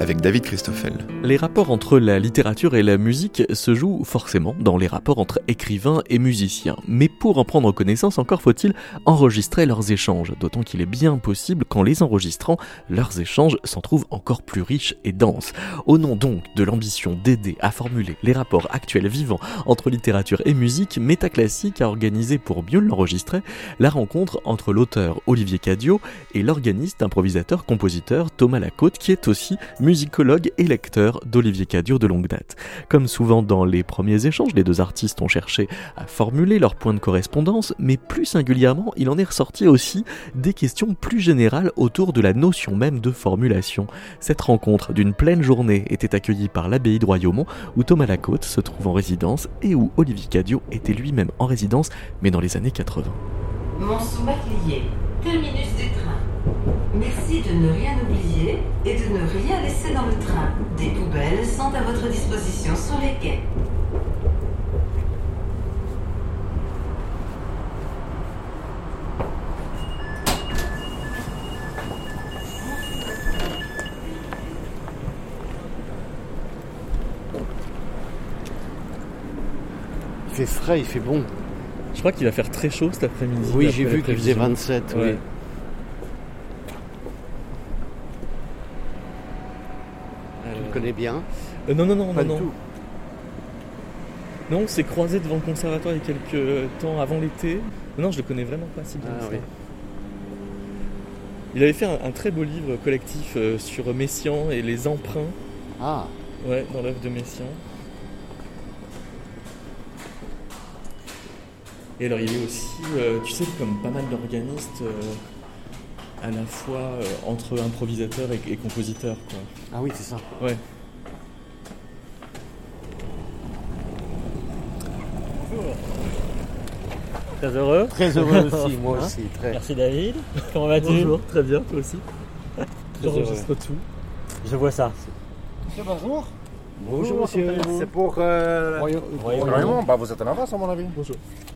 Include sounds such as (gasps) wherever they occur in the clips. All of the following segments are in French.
avec David Christoffel. Les rapports entre la littérature et la musique se jouent forcément dans les rapports entre écrivains et musiciens. Mais pour en prendre connaissance, encore faut-il enregistrer leurs échanges. D'autant qu'il est bien possible qu'en les enregistrant, leurs échanges s'en trouvent encore plus riches et denses. Au nom donc de l'ambition d'aider à formuler les rapports actuels vivants entre littérature et musique, Métaclassique a organisé pour mieux l'enregistrer la rencontre entre l'auteur Olivier Cadio et l'organiste improvisateur-compositeur Thomas Lacôte qui est aussi musicologue et lecteur d'Olivier Cadio de longue date. Comme souvent dans les premiers échanges, les deux artistes ont cherché à formuler leurs points de correspondance, mais plus singulièrement, il en est ressorti aussi des questions plus générales autour de la notion même de formulation. Cette rencontre d'une pleine journée était accueillie par l'abbaye de Royaumont, où Thomas Lacôte se trouve en résidence et où Olivier Cadio était lui-même en résidence, mais dans les années 80. Mon. Merci de ne rien oublier et de ne rien laisser dans le train. Des poubelles sont à votre disposition sur les quais. Il fait frais, il fait bon. Je crois qu'il va faire très chaud cet après-midi. Oui, j'ai vu qu'il faisait 27. Oui. Le connais bien Euh, non, non, non, Pas non, du non. tout. Non, on s'est croisé devant le conservatoire il y a quelques temps avant l'été. Non, je le connais vraiment pas si bien Ah que ça. oui. Il avait fait un, un très beau livre collectif euh, sur Messiaen et les emprunts Ah, ouais, dans l'œuvre de Messiaen. Et alors il est aussi, euh, tu sais, comme pas mal d'organistes, euh, à la fois euh, entre improvisateurs et, et compositeurs. Quoi. ah oui, c'est ça. Ouais. Très heureux. Très heureux aussi, (laughs) moi aussi. Très. Merci David. (laughs) Comment vas-tu? Bonjour, très bien, toi aussi. J'enregistre tout. Je vois ça. bonjour. Bonjour, monsieur. C'est pour. Euh, Royaumont. bah vous êtes en avance à mon avis. Bonjour. C'est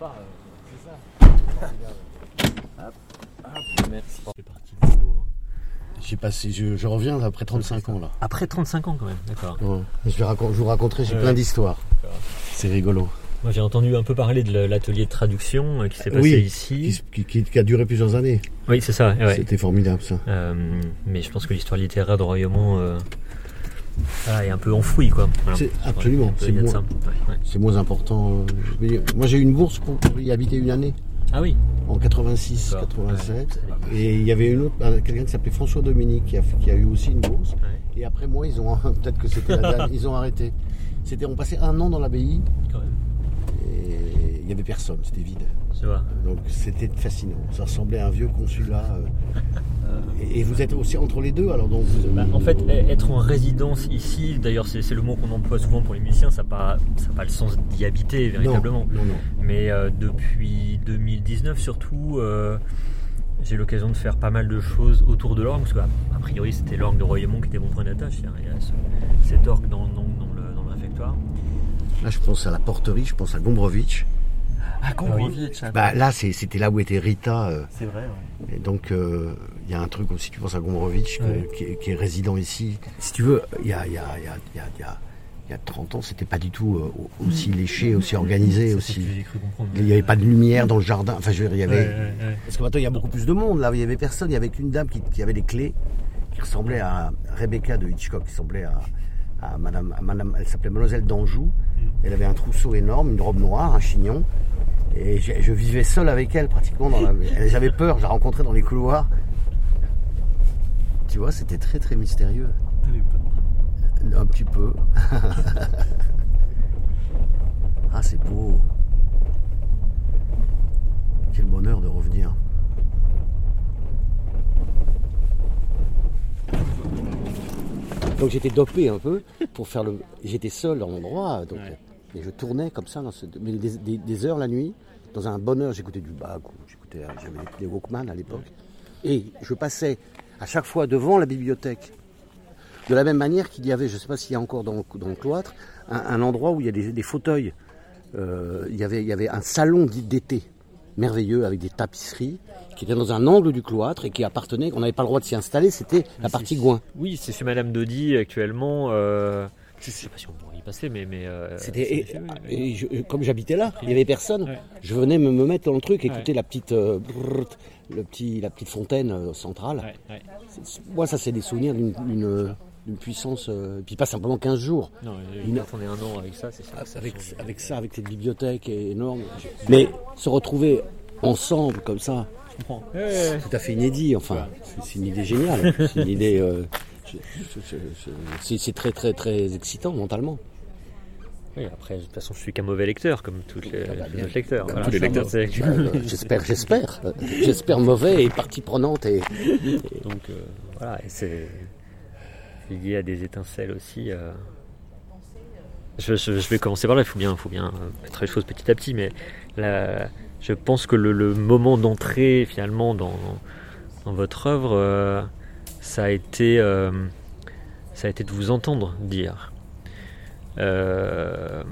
parti. J'ai passé, je, je reviens là, après 35 ans là. Après 35 ans quand même, d'accord. Ouais. Je, vais je vous raconterai, j'ai Ouais. plein d'histoires. C'est rigolo. Moi j'ai entendu un peu parler de l'atelier de traduction euh, qui s'est passé Oui, ici. Qui, qui- qui a duré plusieurs années. Oui, c'est ça. ouais. C'était formidable ça. Euh, mais je pense que l'histoire littéraire de Royaumont euh, voilà, est un peu enfouie quoi. Voilà. Absolument, c'est il y a de moi. ça. Ouais, ouais. C'est moins important. euh, Moi j'ai eu une bourse pour y habiter une année. Ah oui. en 86, D'accord. 87. Ouais. Et il y avait une autre, un- quelqu'un qui s'appelait François Dominique qui a, qui a eu aussi une bourse. Ouais. Et après moi, ils ont (laughs) peut-être que c'était (laughs) ils ont arrêté. C'était, on passait un an dans l'abbaye Quand même. et il y avait personne, c'était vide. Donc c'était fascinant. Ça ressemblait à un vieux consulat. euh. Et, et vous êtes aussi entre les deux, alors donc vous, Bah, en fait, e- être en résidence ici, d'ailleurs c'est le mot qu'on emploie souvent pour les musiciens, ça n'a pas, ça pas le sens d'y habiter véritablement. non, non. Mais euh, depuis 2019 surtout, euh, j'ai eu l'occasion de faire pas mal de choses autour de l'orgue, parce qu'a a priori c'était l'orgue de Royaumont qui était mon point d'attache, il y a, ce- cet orgue dans, dans- dans le réfectoire. Là, je pense à la porterie, je pense à Gombrowicz. Ah, Gombrowicz, Bah, là, c'était là où était Rita. euh, c'est vrai, ouais. Et donc, euh, il y a un truc aussi, tu penses à Gombrowicz, Ouais. qui, est, qui est résident ici. Si tu veux, il y a, y a- il y a- il y a- il y a- il y a 30 ans, c'était pas du tout euh, aussi léché, aussi organisé, aussi. Il n'y avait pas de lumière dans le jardin. Enfin, je veux dire, il y avait. Ouais. Parce que maintenant, il y a beaucoup plus de monde. Là, il y avait personne. Il y avait qu'une dame qui, qui avait les clés, qui ressemblait à Rebecca de Hitchcock, qui ressemblait à, à Madame, à Madame. Elle s'appelait Mademoiselle d'Anjou. Elle avait un trousseau énorme, une robe noire, un chignon. Et je, je vivais seul avec elle, pratiquement. Dans la... elle- J'avais peur. Je la rencontrais dans les couloirs. Tu vois, c'était très très mystérieux. Un petit peu. (laughs) ah, c'est beau. Quel bonheur de revenir. Donc j'étais dopé un peu pour faire le. J'étais seul en endroit, donc et je tournais comme ça, dans ce... mais des, des- des heures la nuit, dans un bonheur. J'écoutais du Bach, ou j'écoutais, j'avais des Walkman à l'époque, et je passais à chaque fois devant la bibliothèque. De la même manière qu'il y avait, je ne sais pas s'il y a encore dans, dans le cloître, un, un endroit où il y a des, des fauteuils euh, il y avait- il y avait un salon d'été merveilleux avec des tapisseries qui était dans un angle du cloître et qui appartenait, on n'avait pas le droit de s'y installer, c'était la partie Gouin. Oui, c'est chez Madame Dodi actuellement. euh, je sais pas si on pourrait y passer, mais. mais euh, C'était et, je- comme j'habitais là, il y avait personne. Ouais. Je venais me, me mettre dans le truc, écouter la petite euh, le petit la petite fontaine euh, centrale. Ouais, Moi, ça c'est des souvenirs d'une d'une- d'une puissance. euh, et puis pas simplement 15 jours. Non, Une- quand on est un an avec ça, c'est ça Avec, change. avec ça, avec cette bibliothèque énorme. Mais se retrouver ensemble comme ça, comprends. Ouais, ouais, ouais. tout à fait inédit. Enfin, c'est- c'est une idée géniale. C'est une idée. euh, c'est très très très excitant mentalement. Oui, après, de toute façon, je suis qu'un mauvais lecteur, comme tous les, Ah bah, tous les lecteurs. Comme Voilà. tous les lecteurs. C'est- Euh, (laughs) J'espère, j'espère, j'espère mauvais et partie prenante et Donc euh, voilà, et c'est lié à des étincelles aussi. euh. Je, je- je vais commencer par là, il faut bien, faut bien mettre les choses petit à petit, mais la- je pense que le, le moment d'entrée finalement dans, dans votre œuvre, euh, ça a été, euh, ça a été de vous entendre dire. Euh,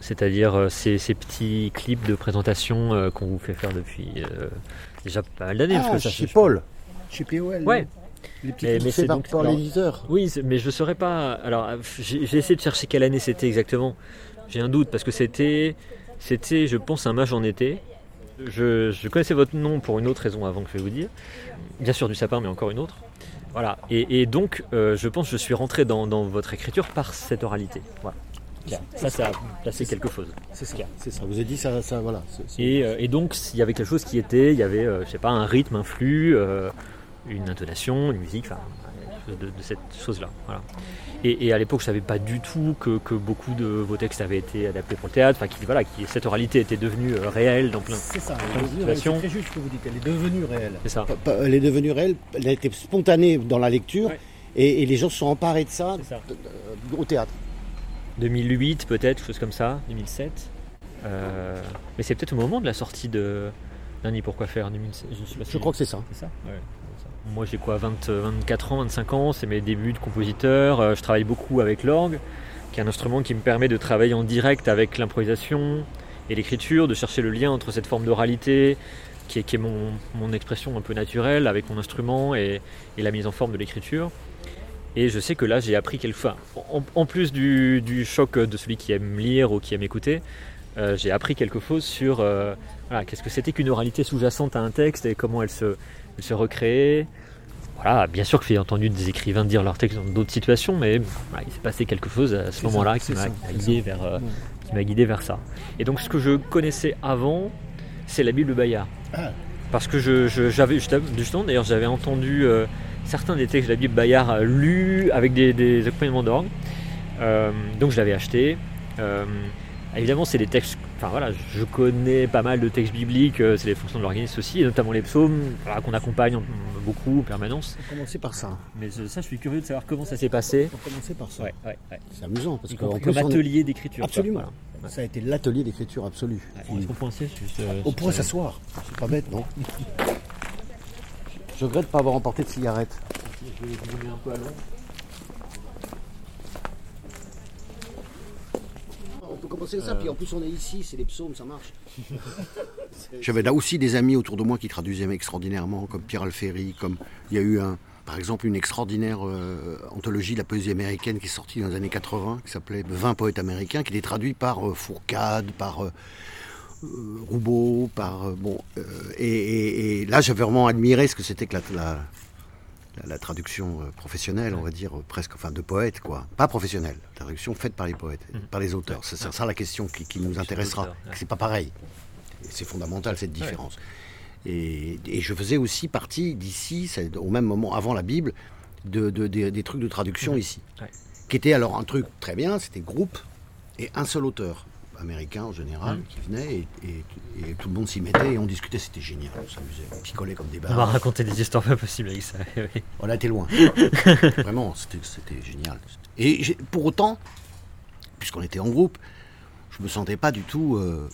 c'est-à-dire ces, ces petits clips de présentation qu'on vous fait faire depuis déjà pas mal d'années. ah, ça chez se- Paul, chez POL. Ouais. les petits Mais- mais c'est donc- par l'éditeur. Oui, mais je ne saurais pas. Alors, j'ai essayé de chercher quelle année c'était exactement. J'ai un doute parce que c'était, c'était, je pense, un match en été. Je, je connaissais votre nom pour une autre raison avant que je vais vous dire. Bien sûr du sapin, mais encore une autre. Voilà. Et, et donc, euh, je pense que je suis rentré dans, dans votre écriture par cette oralité. Voilà. Ça, ça a placé quelque chose. C'est ça, c'est ça. Vous avez dit ça, ça voilà. Et, euh, et donc, il y avait quelque chose qui était, il y avait, euh, je sais pas, un rythme, un flux, euh, une intonation, une musique, enfin, de, de cette chose-là. Voilà. Et, et à l'époque, je savais pas du tout que, que beaucoup de vos textes avaient été adaptés pour le théâtre, enfin, qui, voilà, qui, cette oralité était devenue euh, réelle dans plein. C'est ça. plein de situations. C'est très juste ce que vous dites. Elle est devenue réelle. C'est ça. Elle est devenue réelle. Elle a été spontanée dans la lecture. Ouais. Et, et les gens se sont emparés de ça, au théâtre. 2008 peut-être, quelque chose comme ça, 2007. Euh, mais c'est peut-être au moment de la sortie de d'un Nid Pourquoi faire, 2007. Je, Je crois que c'est ça. C'est ça? Ouais, c'est ça. Moi j'ai quoi 20, euh, 24 ans, 25 ans, c'est mes débuts de compositeur. Euh, je travaille beaucoup avec l'orgue, qui est un instrument qui me permet de travailler en direct avec l'improvisation et l'écriture, de chercher le lien entre cette forme d'oralité, qui est, mon, expression un peu naturelle avec mon instrument et, la mise en forme de l'écriture. Et je sais que là j'ai appris quelque chose. En, plus du, choc de celui qui aime lire ou qui aime écouter, euh, j'ai appris quelque chose sur euh, qu'est-ce que c'était qu'une oralité sous-jacente à un texte et comment elle se, se recréait. Voilà, bien sûr que j'ai entendu des écrivains dire leurs textes dans d'autres situations, mais voilà, il s'est passé quelque chose à ce moment-là qui m'a guidé vers, euh, qui m'a guidé vers ça. Et donc ce que je connaissais avant, c'est la Bible Bayard. Ah. Parce que je, je- j'avais justement, d'ailleurs, j'avais entendu euh, certains des textes de la Bible Bayard euh, lus avec des, des accompagnements d'orgue. Euh, donc je l'avais acheté. Évidemment, c'est des textes. Enfin voilà, je connais pas mal de textes bibliques. euh, c'est les fonctions de l'organisme aussi, et notamment les psaumes voilà, qu'on accompagne beaucoup en permanence. On commencer par ça. Mais je- ça, je suis curieux de savoir comment ça s'est passé. On commencer par ça. Ouais, ouais, ouais. C'est amusant parce plus comme on atelier d'écriture. Absolument. Ça a été l'atelier d'écriture absolue. Insister juste, euh, On pourrait s'asseoir. C'est pas bête, non? Je regrette pas avoir emporté de cigarette. On peut commencer ça, puis en plus on est ici, c'est les psaumes, ça marche. (laughs) J'avais là aussi des amis autour de moi qui traduisaient extraordinairement, comme Pierre Alferi, comme il y a eu un, par exemple une extraordinaire euh, anthologie de la poésie américaine qui est sortie dans les années 80, qui s'appelait 20 poètes américains, qui était traduit par euh, Fourcade, par euh, euh, Roubaud, par bon, et là j'avais vraiment admiré ce que c'était que la, la, la- traduction euh, professionnelle, on va dire euh, presque, enfin de poète quoi, pas professionnelle, la traduction faite par les poètes, par les auteurs. C'est ça, ça la question qui, qui nous intéressera. C'est pas pareil. C'est fondamental cette différence. Et, et je faisais aussi partie d'ici, au même moment avant la Bible, de, de- des- des trucs de traduction ici, Ouais. qui était alors un truc très bien, c'était groupe et un seul auteur américain en général Mhm. qui venait et, et- et tout le monde s'y mettait et on discutait, c'était génial, on s'amusait, on picolait comme des On m'a barres. raconté des histoires pas possibles avec ça. (laughs) oui. On a été loin. (laughs) Vraiment, c'était génial. Et pour autant, puisqu'on était en groupe, je me sentais pas du tout euh,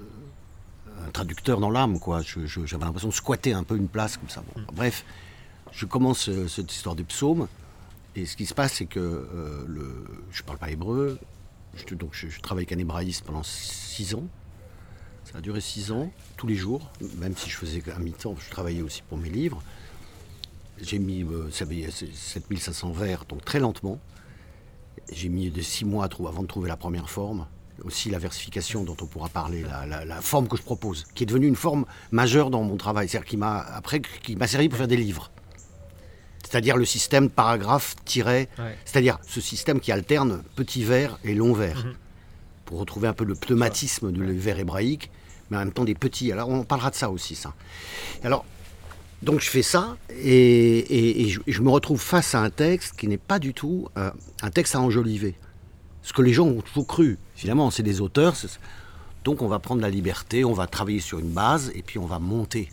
euh, un traducteur dans l'âme, quoi. J'avais l'impression de squatter un peu une place comme ça. Bon, Bref, je commence euh, cette histoire des psaumes, et ce qui se passe, c'est que euh, le, je parle pas hébreu, je, donc je, travaille avec un hébraïste pendant six ans. Ça a duré six ans, tous les jours, même si je faisais un mi-temps, je travaillais aussi pour mes livres. J'ai mis euh, ça avait- c'est 7500 vers, donc très lentement. J'ai mis de six mois à avant de trouver la première forme. Aussi la versification dont on pourra parler, la, la- forme que je propose, qui est devenue une forme majeure dans mon travail, c'est-à-dire qui m'a servi pour faire des livres. C'est-à-dire le système paragraphe Ouais. c'est-à-dire ce système qui alterne petit vers et long vers, pour retrouver un peu le pneumatisme du vers hébraïque, mais en même temps des petits. Alors on parlera de ça aussi, ça. Alors, donc je fais ça, et, et- et je, je me retrouve face à un texte qui n'est pas du tout euh, un texte à enjoliver. Ce que les gens ont toujours cru. Évidemment, c'est des auteurs, donc on va prendre la liberté, on va travailler sur une base, et puis on va monter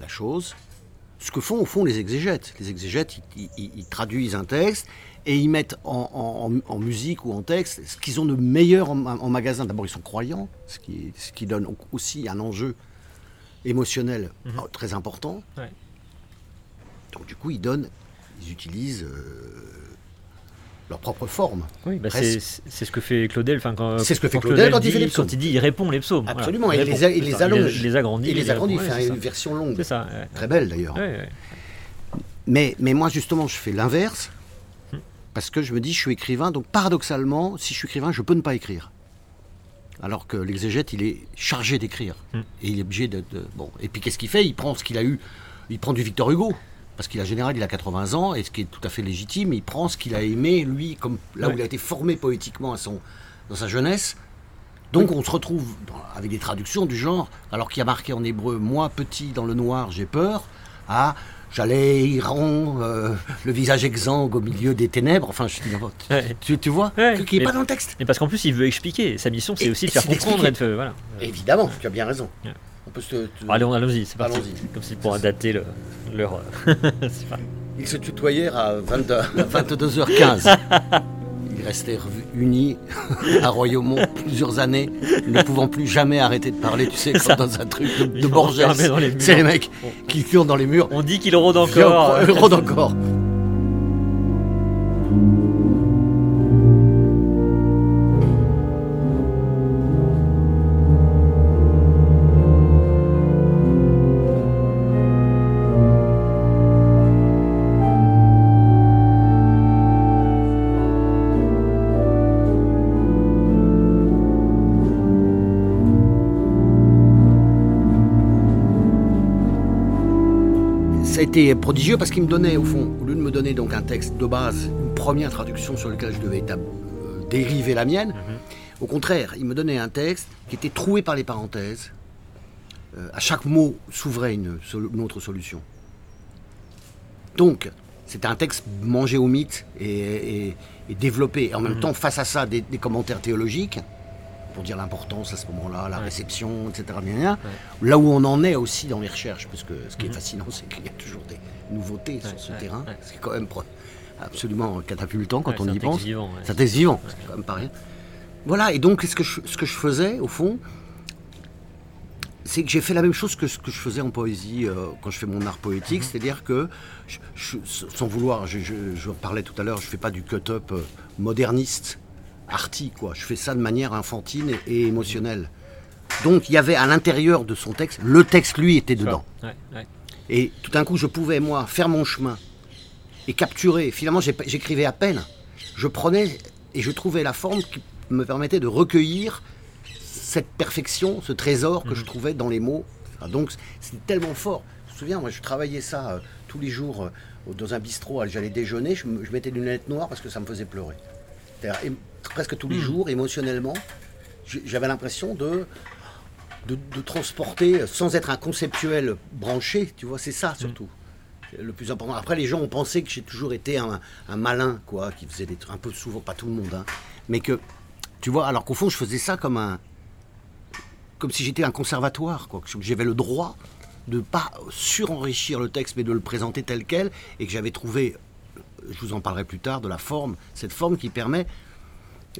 la chose. Ce que font au fond les exégètes. Les exégètes, ils, ils- ils traduisent un texte et ils mettent en, en- en musique ou en texte ce qu'ils ont de meilleur en, en magasin. D'abord, ils sont croyants, ce qui, ce qui donne aussi un enjeu émotionnel euh, très important. Ouais. Donc du coup, ils donnent, ils utilisent euh, leur propre forme. Oui, bah c'est ce que fait Claudel. Quand, C'est ce que fait Claudel quand il fait les dit- psaumes. Quand il dit, il répond les psaumes. Absolument, il les, a- il c'est les ça. allonge. Il les agrandit. Il les agrandit, il fait une ça. version longue. C'est ça. ouais. Très belle d'ailleurs. Ouais, ouais. Mais, mais moi, justement, je fais l'inverse. Parce que je me dis, je suis écrivain, donc paradoxalement, si je suis écrivain, je peux ne pas écrire. Alors que l'exégète, il est chargé d'écrire. Hmm. Et il est obligé de, de- Bon. Et puis qu'est-ce qu'il fait? Il prend ce qu'il a eu. Il prend du Victor Hugo. Parce qu'il a général, il a 80 ans, et ce qui est tout à fait légitime, il prend ce qu'il a aimé, lui, comme là où il a été formé poétiquement à son, dans sa jeunesse. Donc on se retrouve dans- avec des traductions du genre, alors qu'il y a marqué en hébreu, moi petit dans le noir, j'ai peur, à j'allais Iran, euh, le visage exsangue au milieu des ténèbres, enfin je n'importe- Ouais. tu, tu vois, Ouais. qui n'est pas dans le texte. Mais parce qu'en plus, il veut expliquer. Sa mission, c'est aussi de faire comprendre et de voilà. Évidemment, tu as bien raison. Ouais. On peut se, te- allons, allons-y, c'est parti. Allons-y. Comme si pour dater le- l'heure. euh, (laughs) c'est pas- Ils se tutoyèrent à, 22 à 22h15. Ils restèrent unis à Royaumont plusieurs années, ne pouvant plus jamais arrêter de parler, tu sais, comme dans un truc de, Ils de Borges. C'est les mecs qui courent dans les murs. On dit qu'il rôde encore. euh, Viens, rôde encore. Été prodigieux parce qu'il me donnait, au fond, au lieu de me donner donc un texte de base, une première traduction sur lequel je devais euh, dériver la mienne, au contraire, il me donnait un texte qui était troué par les parenthèses. Euh, à chaque mot s'ouvrait une, autre solution. Donc, c'était un texte mangé au mythe et, et- et développé. Et en même temps, face à ça, des, des commentaires théologiques pour dire l'importance à ce moment-là, la Ouais. réception, etc. bien, bien. Là où on en est aussi dans les recherches, parce que ce qui est fascinant, c'est qu'il y a toujours des nouveautés sur ce terrain. C'est quand même absolument catapultant quand on y pense. vivant, ouais. C'est vivant, c'est quand même pas rien. Voilà, et donc ce que je, ce que je faisais, au fond, c'est que j'ai fait la même chose que ce que je faisais en poésie euh, quand je fais mon art poétique, c'est-à-dire que, je- je- sans vouloir, je, je, je parlais tout à l'heure, je fais pas du cut-up euh, moderniste, arty, quoi. Je fais ça de manière infantile et, et émotionnelle. Donc il y avait à l'intérieur de son texte, le texte lui était dedans. Ouais, ouais. Et tout d'un coup, je pouvais, moi, faire mon chemin et capturer. Finalement, j'écrivais à peine. Je prenais et je trouvais la forme qui me permettait de recueillir cette perfection, ce trésor que je trouvais dans les mots. Ah, Donc, c'était tellement fort. Je me souviens, moi, je travaillais ça euh, tous les jours euh, dans un bistrot. J'allais déjeuner, je, me- je mettais des lunettes noires parce que ça me faisait pleurer. Et- presque tous les jours, émotionnellement, j'avais l'impression de, de, de transporter, sans être un conceptuel branché, tu vois, c'est ça surtout. C'est Le plus important. Après, les gens ont pensé que j'ai toujours été un, un malin, quoi, qui faisait des trucs, un peu souvent, pas tout le monde, hein, mais que, tu vois, alors qu'au fond, je faisais ça comme un, comme si j'étais un conservatoire, quoi, que j'avais le droit de pas surenrichir le texte, mais de le présenter tel quel, et que j'avais trouvé, je vous en parlerai plus tard, de la forme, cette forme qui permet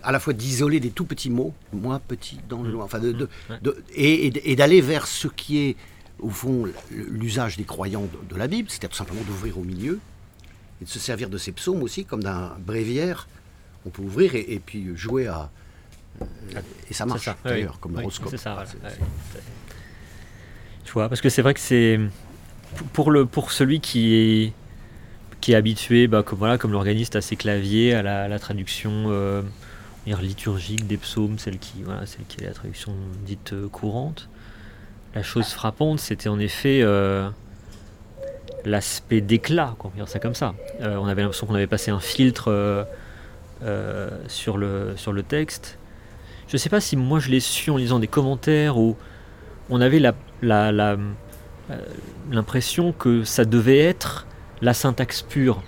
à la fois d'isoler des tout petits mots, moi petit dans le noir, enfin de, de- de- et, d'aller vers ce qui est au fond l'usage des croyants de, la Bible, c'est-à-dire tout simplement d'ouvrir au milieu et de se servir de ces psaumes aussi comme d'un bréviaire. On peut ouvrir et, et puis jouer à, Et ça marche, d'ailleurs, oui. comme Oui, horoscope. C'est ça, voilà. Tu vois, parce que c'est vrai que c'est pour le pour celui qui est qui est habitué, bah, comme voilà, comme l'organiste à ses claviers, à la, à la traduction euh, liturgique des psaumes, celle qui voilà, celle qui est la traduction dite euh, courante. La chose frappante, c'était en effet euh, l'aspect d'éclat, on va dire ça comme ça. Euh, on avait l'impression qu'on avait passé un filtre sur le sur le texte. Je sais pas si moi je l'ai su en lisant des commentaires ou on avait l'impression que ça devait être la syntaxe pure.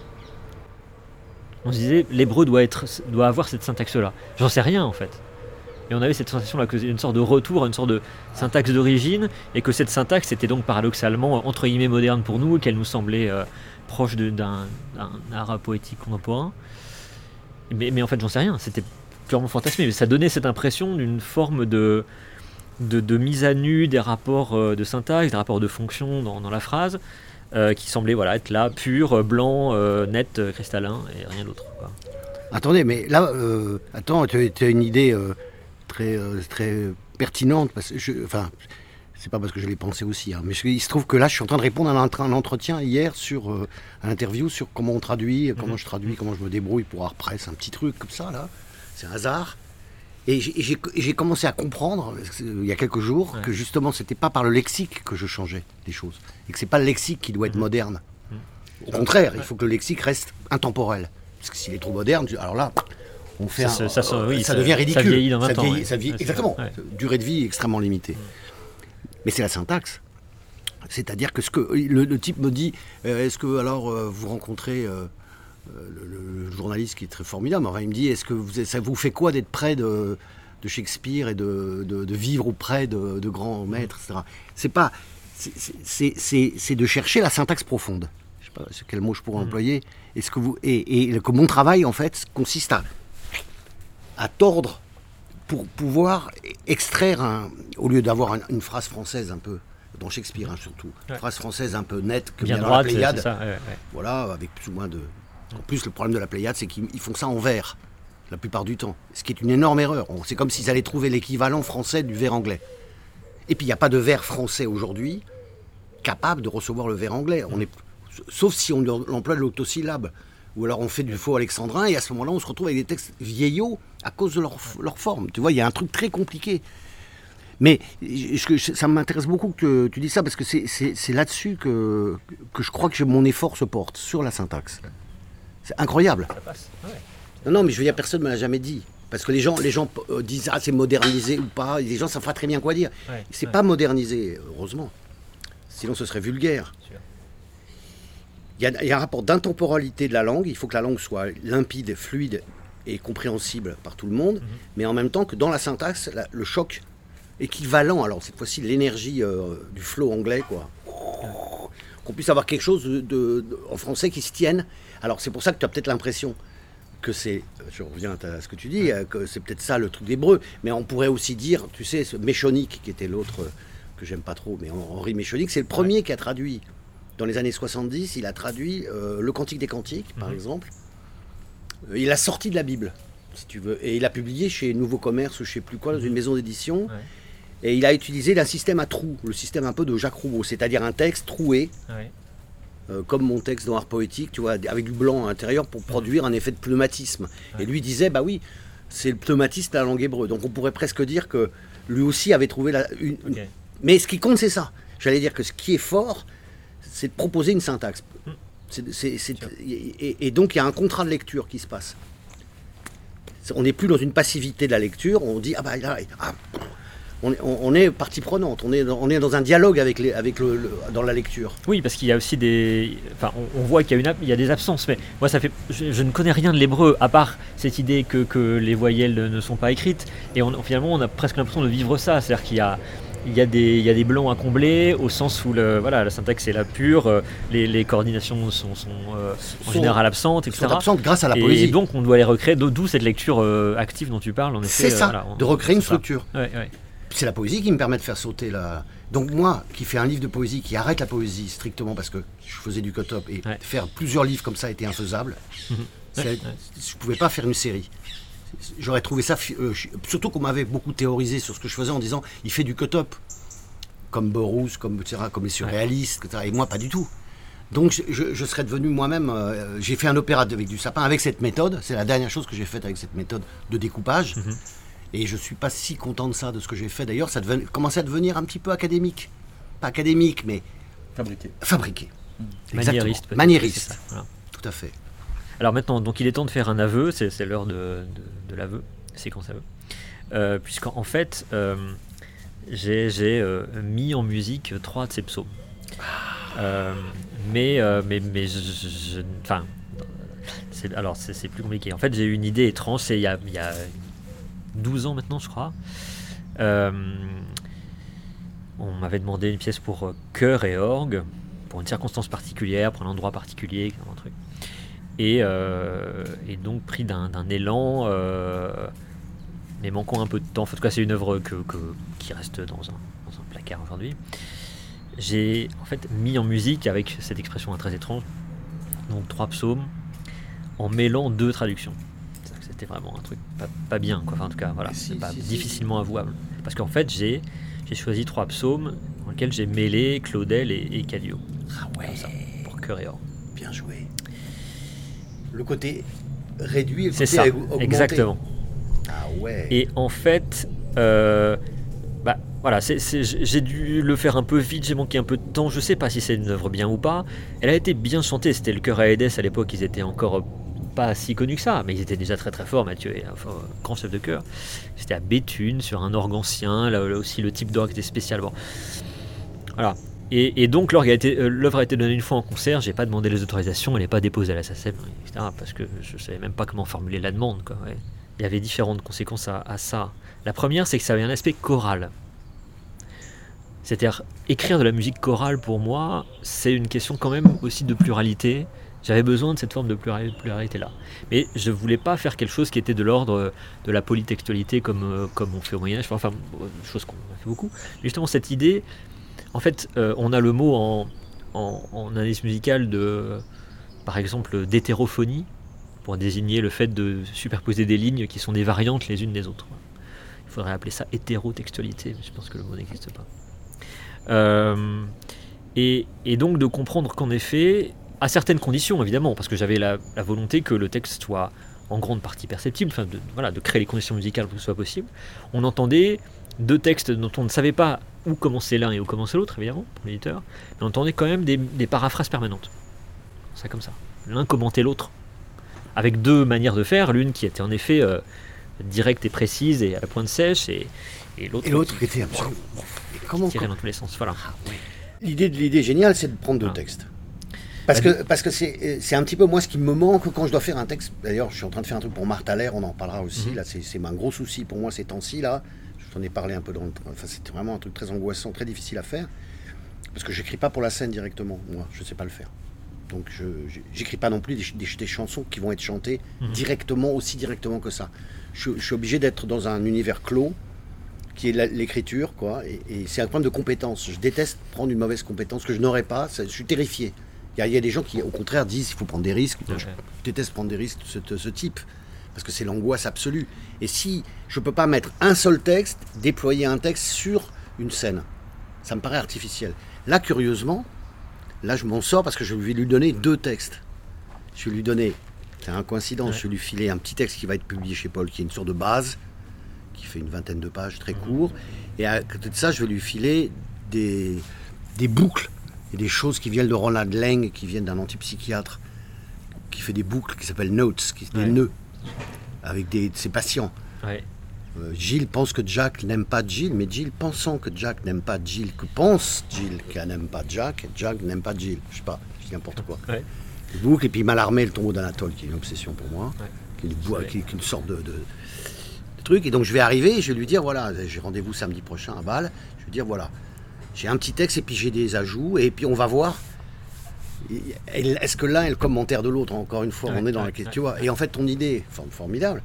On se disait l'hébreu doit être doit avoir cette syntaxe là. J'en sais rien en fait. Et on avait cette sensation là que c'était une sorte de retour, une sorte de syntaxe d'origine, et que cette syntaxe était donc paradoxalement entre guillemets moderne pour nous, et qu'elle nous semblait euh, proche d'un art poétique contemporain. Mais, en fait, j'en sais rien. C'était purement fantasmé. Mais ça donnait cette impression d'une forme de, mise à nu des rapports euh, de syntaxe, des rapports de fonction dans la phrase, euh, qui semblait voilà, être là, pur, euh, blanc, euh, net, cristallin, et rien d'autre. Attendez, mais là, attends, tu as une idée très, très pertinente. Parce que je, enfin, c'est pas parce que je l'ai pensé aussi, hein, mais je- il se trouve que là, je suis en train de répondre à un, entretien hier sur euh, un interview sur comment on traduit, comment Mhm. je traduis, comment je me débrouille pour Art Press, un petit truc comme ça là. C'est un hasard. Et j'ai- commencé à comprendre il y a quelques jours Ouais. que justement, c'était pas par le lexique que je changeais les choses, et que c'est pas le lexique qui doit être Mhm. moderne. Au contraire, il faut que le lexique reste intemporel. Parce que s'il est trop moderne, alors là, on fait Ça un- ça oui, ça ça- devient ça ridicule. vieillit dans 20 Ça ans, vieillit- ouais. ça exactement. ça, ouais. Durée de vie extrêmement limitée. Mais c'est la syntaxe. C'est-à-dire que ce que le, le type me dit, euh, est-ce que alors euh, vous rencontrez euh, le, le journaliste qui est très formidable, il me dit, est-ce que vous, ça vous fait quoi d'être près de, de Shakespeare et de, de- de vivre auprès de, de grands maîtres, etc. C'est pas, c'est- de chercher la syntaxe profonde. Je sais pas quel mot je pourrais Mhm. employer. Est-ce que vous et, et que mon travail en fait consiste à à tordre pour pouvoir extraire un, au lieu d'avoir un- une phrase française un peu dans Shakespeare hein, surtout, une Ouais. phrase française un peu nette que Bien dans droite, la c'est Pléiade, c'est ça. ouais, ouais. voilà, avec plus ou moins de. En plus, le problème de la Pléiade, c'est qu'ils ils font ça en vers, la plupart du temps. Ce qui est une énorme erreur. C'est comme s'ils allaient trouver l'équivalent français du vers anglais. Et puis, il n'y a pas de vers français aujourd'hui capable de recevoir le vers anglais. On est, sauf si on emploie de l'octosyllabe. Ou alors on fait du faux alexandrin, et à ce moment-là, on se retrouve avec des textes vieillots à cause de leur, leur forme. Tu vois, il y a un truc très compliqué. Mais je- je- ça m'intéresse beaucoup que tu dis ça, parce que c'est- là-dessus que, que je crois que mon effort se porte, sur la syntaxe. C'est incroyable. Ça passe. ouais. Non, non, mais je veux dire, personne ne me l'a jamais dit. Parce que les gens, les gens euh, disent, ah, c'est modernisé ou pas. Les gens savent pas très bien quoi dire. Ouais, C'est ouais. pas modernisé, heureusement. Sinon, ce serait vulgaire. Il y, a, il y a un rapport d'intemporalité de la langue. Il faut que la langue soit limpide, fluide et compréhensible par tout le monde. Mhm. Mais en même temps que dans la syntaxe, la- le choc équivalent, alors cette fois-ci l'énergie euh, du flow anglais, quoi. Qu'on puisse avoir quelque chose de, de- de- en français qui se tienne. Alors c'est pour ça que tu as peut-être l'impression que c'est, je reviens à ce que tu dis, euh, que c'est peut-être ça le truc d'hébreu, mais on pourrait aussi dire, tu sais, ce Méchonique, qui était l'autre euh, que j'aime pas trop, mais Henri Méchonique, c'est le premier qui a traduit, dans les années 70, il a traduit euh, le Cantique des Cantiques, par Mhm. exemple. Il a sorti de la Bible, si tu veux, et il a publié chez Nouveau Commerce ou je sais plus quoi, dans une maison d'édition, Ouais. et il a utilisé un système à trous, le système un peu de Jacques Roubaud, c'est-à-dire un texte troué, Ouais. Euh, comme mon texte dans Art Poétique, tu vois, avec du blanc à l'intérieur pour produire un effet de pneumatisme. Et lui disait, bah oui, c'est le pneumatisme de la langue hébreu. Donc on pourrait presque dire que lui aussi avait trouvé la, une. Mais ce qui compte, c'est ça. J'allais dire que ce qui est fort, c'est de proposer une syntaxe. Mm. Sûr. et, et donc il y a un contrat de lecture qui se passe. On n'est plus dans une passivité de la lecture, on dit, ah bah là, ah, on, est, on- on est partie prenante, on est dans, on est dans un dialogue avec, les, avec le, le- dans la lecture. Oui, parce qu'il y a aussi des. Enfin, on, on voit qu'il y a, une, il y a des absences, mais moi, ça fait. Je, je ne connais rien de l'hébreu, à part cette idée que, que les voyelles ne sont pas écrites. Et on, finalement, on a presque l'impression de vivre ça. C'est-à-dire qu'il y a. Il y, a des, il y a des blancs à combler au sens où le, voilà, la syntaxe est la pure, euh, les, les coordinations sont, sont, euh, en Sont- général absentes, etc. sont absentes grâce à la et poésie. donc on doit les recréer, d'où cette lecture euh, active dont tu parles. C'est ça, voilà, on- de recréer une structure. Ouais, ouais. C'est la poésie qui me permet de faire sauter la. Donc moi, qui fais un livre de poésie, qui arrête la poésie strictement parce que je faisais du cut-up et Ouais. faire plusieurs livres comme ça était infaisable. Mhm. C'est- Ouais. Je pouvais pas faire une série. j'aurais trouvé ça. euh, surtout qu'on m'avait beaucoup théorisé sur ce que je faisais en disant il fait du cut-up. Comme Burroughs, comme, etc., comme les surréalistes, etc. Et moi, pas du tout. Donc, je, je- je serais devenu moi-même. euh, j'ai fait un opéra avec du sapin avec cette méthode. C'est la dernière chose que j'ai faite avec cette méthode de découpage. Et je suis pas si content de ça, de ce que j'ai fait. D'ailleurs, ça deven- commençait à devenir un petit peu académique. Pas académique, mais Fabriqué. fabriqué. Exactement. Maniériste. Maniériste. ça, voilà. Tout à fait. Alors maintenant, donc il est temps de faire un aveu, c'est c'est l'heure de, de, de l'aveu, séquence aveu. Euh, Puisqu'en en fait, euh, j'ai j'ai, euh, mis en musique trois de ces psaumes. Euh, mais, euh, mais, mais Enfin. c'est- alors c'est c'est plus compliqué. En fait, j'ai eu une idée étrange, c'est il y a, il y a 12 ans maintenant, je crois. Euh, on m'avait demandé une pièce pour euh, chœur et orgue, pour une circonstance particulière, pour un endroit particulier, un euh, et donc pris d'un élan, mais manquant un peu de temps. En tout cas, c'est une œuvre qui reste dans un, dans un placard aujourd'hui. J'ai en fait mis en musique avec cette expression très étrange, donc trois psaumes, en mêlant deux traductions. C'était vraiment un truc pas, pas bien, quoi. Enfin, en tout cas, voilà, Si, pas si, si. difficilement avouable. Parce qu'en fait, j'ai j'ai choisi trois psaumes dans lesquels j'ai mêlé Claudel et, et Cadio. Ah ouais, ça, pour chœur et orgue. bien joué. Le côté réduit le C'est côté ça, augmenté. exactement. Ah ouais. Et en fait, euh, bah, voilà, c'est- j'ai dû le faire un peu vite, j'ai manqué un peu de temps. Je sais pas si c'est une œuvre bien ou pas. Elle a été bien chantée. C'était le chœur à Edès à l'époque. Ils étaient encore pas si connus que ça, mais ils étaient déjà très très forts. Mathieu est un grand chef de chœur. C'était à Béthune sur un orgue ancien. Là, là aussi, le type d'orgue était spécial. Bon. Voilà. Et, donc l'orgue a été- euh, l'œuvre a été donnée une fois en concert. J'ai pas demandé les autorisations. Elle n'est pas déposée à la SACEM, etc. Parce que je savais même pas comment formuler la demande. Quoi, ouais il y avait différentes conséquences à, à ça. La première, c'est que ça avait un aspect choral. C'est-à-dire, écrire de la musique chorale, pour moi, c'est une question quand même aussi de pluralité. J'avais besoin de cette forme de plurali- pluralité-là. Mais je ne voulais pas faire quelque chose qui était de l'ordre euh, de la polytextualité comme, euh, comme on fait au Moyen-Âge, enfin, euh, chose qu'on fait beaucoup. Justement, cette idée, en fait, on a le mot en, en, analyse musicale de, par exemple, d'hétérophonie, pour désigner le fait de superposer des lignes qui sont des variantes les unes des autres. Il faudrait appeler ça hétérotextualité, mais je pense que le mot n'existe pas. Et, et donc de comprendre qu'en effet, à certaines conditions évidemment, parce que j'avais la, la volonté que le texte soit en grande partie perceptible, enfin de, voilà, de créer les conditions musicales pour que ce soit possible, on entendait deux textes dont on ne savait pas où commençait l'un et où commençait l'autre, évidemment, pour l'éditeur, mais on entendait quand même des, des paraphrases permanentes. Ça comme ça. L'un commentait l'autre avec deux manières de faire, l'une qui était en effet euh, directe et précise et à la pointe sèche, et, et l'autre Et l'autre qui, qui était absolument. Et comment tirait dans tous les sens. Voilà. L'idée de l'idée géniale, c'est de prendre deux Ah. textes. Parce que parce que c'est c'est un petit peu moi ce qui me manque quand je dois faire un texte. D'ailleurs, je suis en train de faire un truc pour Martha Allaire, on en parlera aussi. Mhm. Là, c'est c'est un gros souci pour moi ces temps-ci là. Je t'en ai parlé un peu dans le. Enfin, c'était vraiment un truc très angoissant, très difficile à faire. Parce que j'écris pas pour la scène directement. Moi, je sais pas le faire. Donc, je j'écris pas non plus des, des- des chansons qui vont être chantées Mhm. directement, aussi directement que ça. Je, je suis obligé d'être dans un univers clos qui est l'écriture, quoi. Et, et c'est un problème de compétence. Je déteste prendre une mauvaise compétence que je n'aurais pas. Je suis terrifié. Il y, a, il y a des gens qui, au contraire, disent qu'il faut prendre des risques. Je déteste prendre des risques de ce, ce type. Parce que c'est l'angoisse absolue. Et si je peux pas mettre un seul texte, déployer un texte sur une scène, ça me paraît artificiel. Là, curieusement, là, je m'en sors parce que je vais lui donner deux textes. Je vais lui donner, c'est un coïncidence, Ouais. je vais lui filer un petit texte qui va être publié chez Paul, qui est une sorte de base, qui fait une vingtaine de pages, très court. Et à côté de ça, je vais lui filer des, des boucles et des choses qui viennent de Ronald Lang, qui viennent d'un antipsychiatre, qui fait des boucles qui s'appellent notes, qui, des Ouais. nœuds, avec des, de ses patients. Ouais. Euh, Gilles pense que Jack n'aime pas Jill, mais Jill pensant que Jack n'aime pas Jill, que pense Jill qu'elle n'aime pas Jack, et Jack n'aime pas Jill. Je sais pas, je dis n'importe quoi. Ouais. Les boucles, et puis Malarmé, le tombeau d'Anatole, qui est une obsession pour moi, qui, est une, sorte de, de- de truc. Et donc je vais arriver et je vais lui dire voilà, j'ai rendez-vous samedi prochain à Bâle. Je vais lui dire voilà, j'ai un petit texte et puis j'ai des ajouts, et puis on va voir. Est-ce que l'un est le commentaire de l'autre Encore une fois, Ouais, on est dans ouais, la question. ouais. Et en fait, ton idée, forme formidable,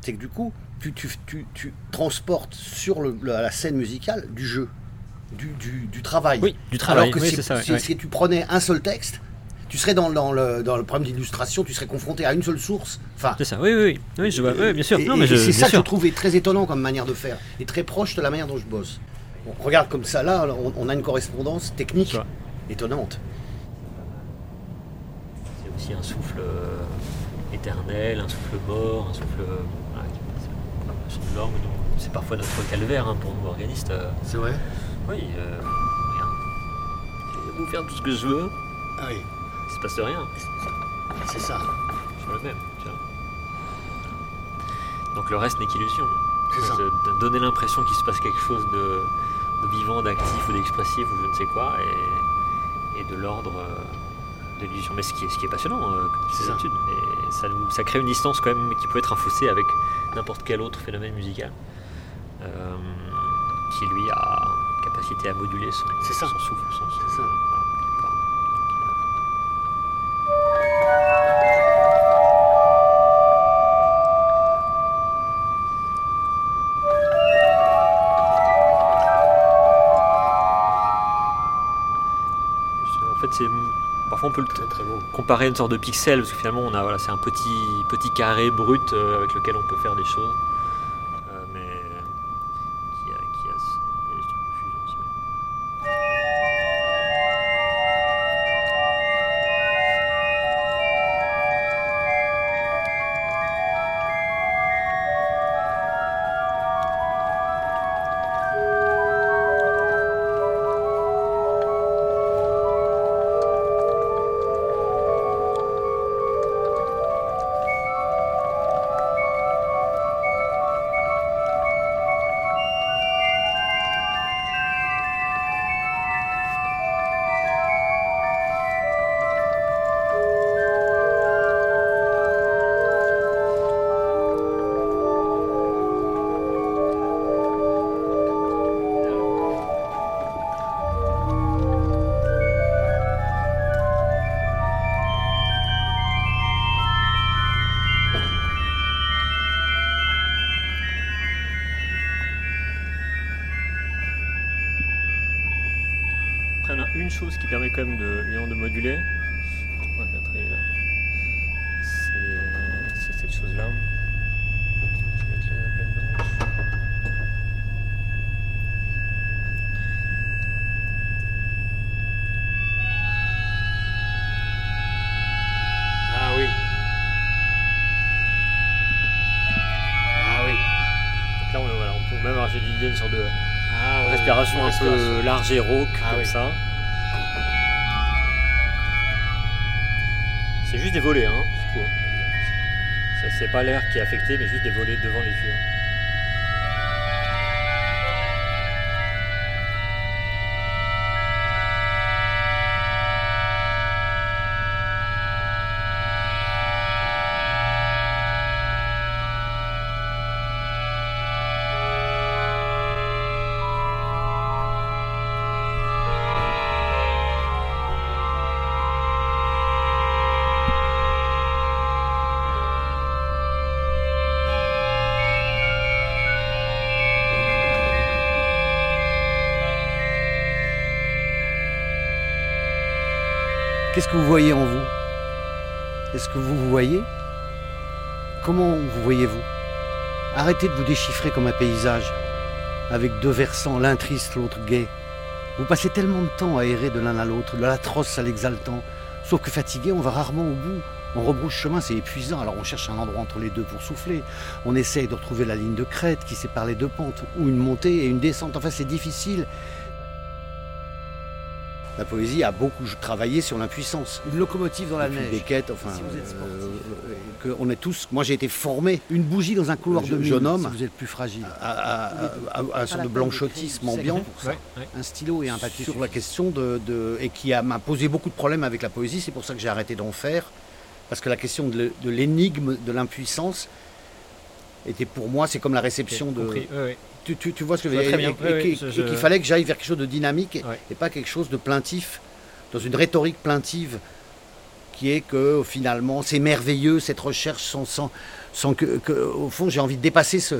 c'est que du coup, tu, tu, tu, tu transportes sur le- la, scène musicale du jeu, du, du, du travail. Oui, du travail. Alors que oui, c'est ça. si- tu prenais un seul texte, tu serais dans, dans le, dans le problème d'illustration, tu serais confronté à une seule source. Enfin, C'est ça, oui, oui, oui, oui, je oui, bien sûr. et- Non, mais et je, c'est ça que je trouvais très étonnant comme manière de faire, et très proche de la manière dont je bosse. Bon, regarde comme ça, là, on, on a une correspondance technique étonnante. C'est aussi un souffle euh, éternel, un souffle mort, un souffle. euh, c'est langue parfois notre calvaire hein, pour nous organistes. euh, C'est vrai oui, euh, regarde. Je vais vous faire tout ce que je veux, Ah oui, il se passe rien. c'est ça. sur le même. tu vois. Donc le reste n'est qu'illusion. C'est ça. De, de donner l'impression qu'il se passe quelque chose de vivant, d'actif ou d'expressif ou je ne sais quoi, et, et de l'ordre euh, de l'illusion. Mais ce qui est, ce qui est passionnant, euh, comme C'est sais ça. Et ça, nous- ça crée une distance quand même qui peut être un fossé avec n'importe quel autre phénomène musical. euh, qui lui a capacité à moduler son, son souffle, son, son- C'est ça. Comparer à une sorte de pixel parce que finalement on a voilà c'est un petit petit carré brut euh, avec lequel on peut faire des choses chose qui permet quand même de, de moduler. C'est- cette chose-là. Je vais mettre les appels blanches. Ah oui. Ah oui. Donc là, on, voilà, on peut même avoir, j'ai l'idée, une sorte de Ah, respiration un Respiration. peu large et rauque, Ah comme oui. ça. Juste des volets, hein, hein. C'est pas l'air qui est affecté, mais juste des volets devant les tuyaux. Qu'est-ce que vous voyez en vous? Est-ce que vous vous voyez? Comment vous voyez-vous? Arrêtez de vous déchiffrer comme un paysage, avec deux versants, l'un triste, l'autre gai. Vous passez tellement de temps à errer de l'un à l'autre, de l'atroce à l'exaltant. Sauf que fatigué, on va rarement au bout. On rebrousse chemin, c'est épuisant, alors on cherche un endroit entre les deux pour souffler. On essaye de retrouver la ligne de crête qui sépare les deux pentes, ou une montée et une descente. Enfin, c'est difficile. La poésie a beaucoup travaillé sur l'impuissance. Une locomotive dans la neige. Beckett, enfin, Si vous êtes sportif. euh, que on est tous. Moi, j'ai été formé. Une bougie dans un couloir Je- de jeune homme. si vous êtes plus fragile. À, à- à- à- à un sorte de blanchotisme ambiant. Un stylo et un papier sur la question de, de- et qui a- m'a posé beaucoup de problèmes avec la poésie. C'est pour ça que j'ai arrêté d'en faire, parce que la question de l'énigme de l'impuissance était pour moi, c'est comme la réception de. Tu, tu- tu vois ce que je veux dire vois très bien. Et- et- et- je- qu'il fallait que j'aille vers quelque chose de dynamique et, Ouais. et pas quelque chose de plaintif, dans une rhétorique plaintive qui est que finalement c'est merveilleux cette recherche sans, sans, sans que, que- au fond j'ai envie de dépasser ce,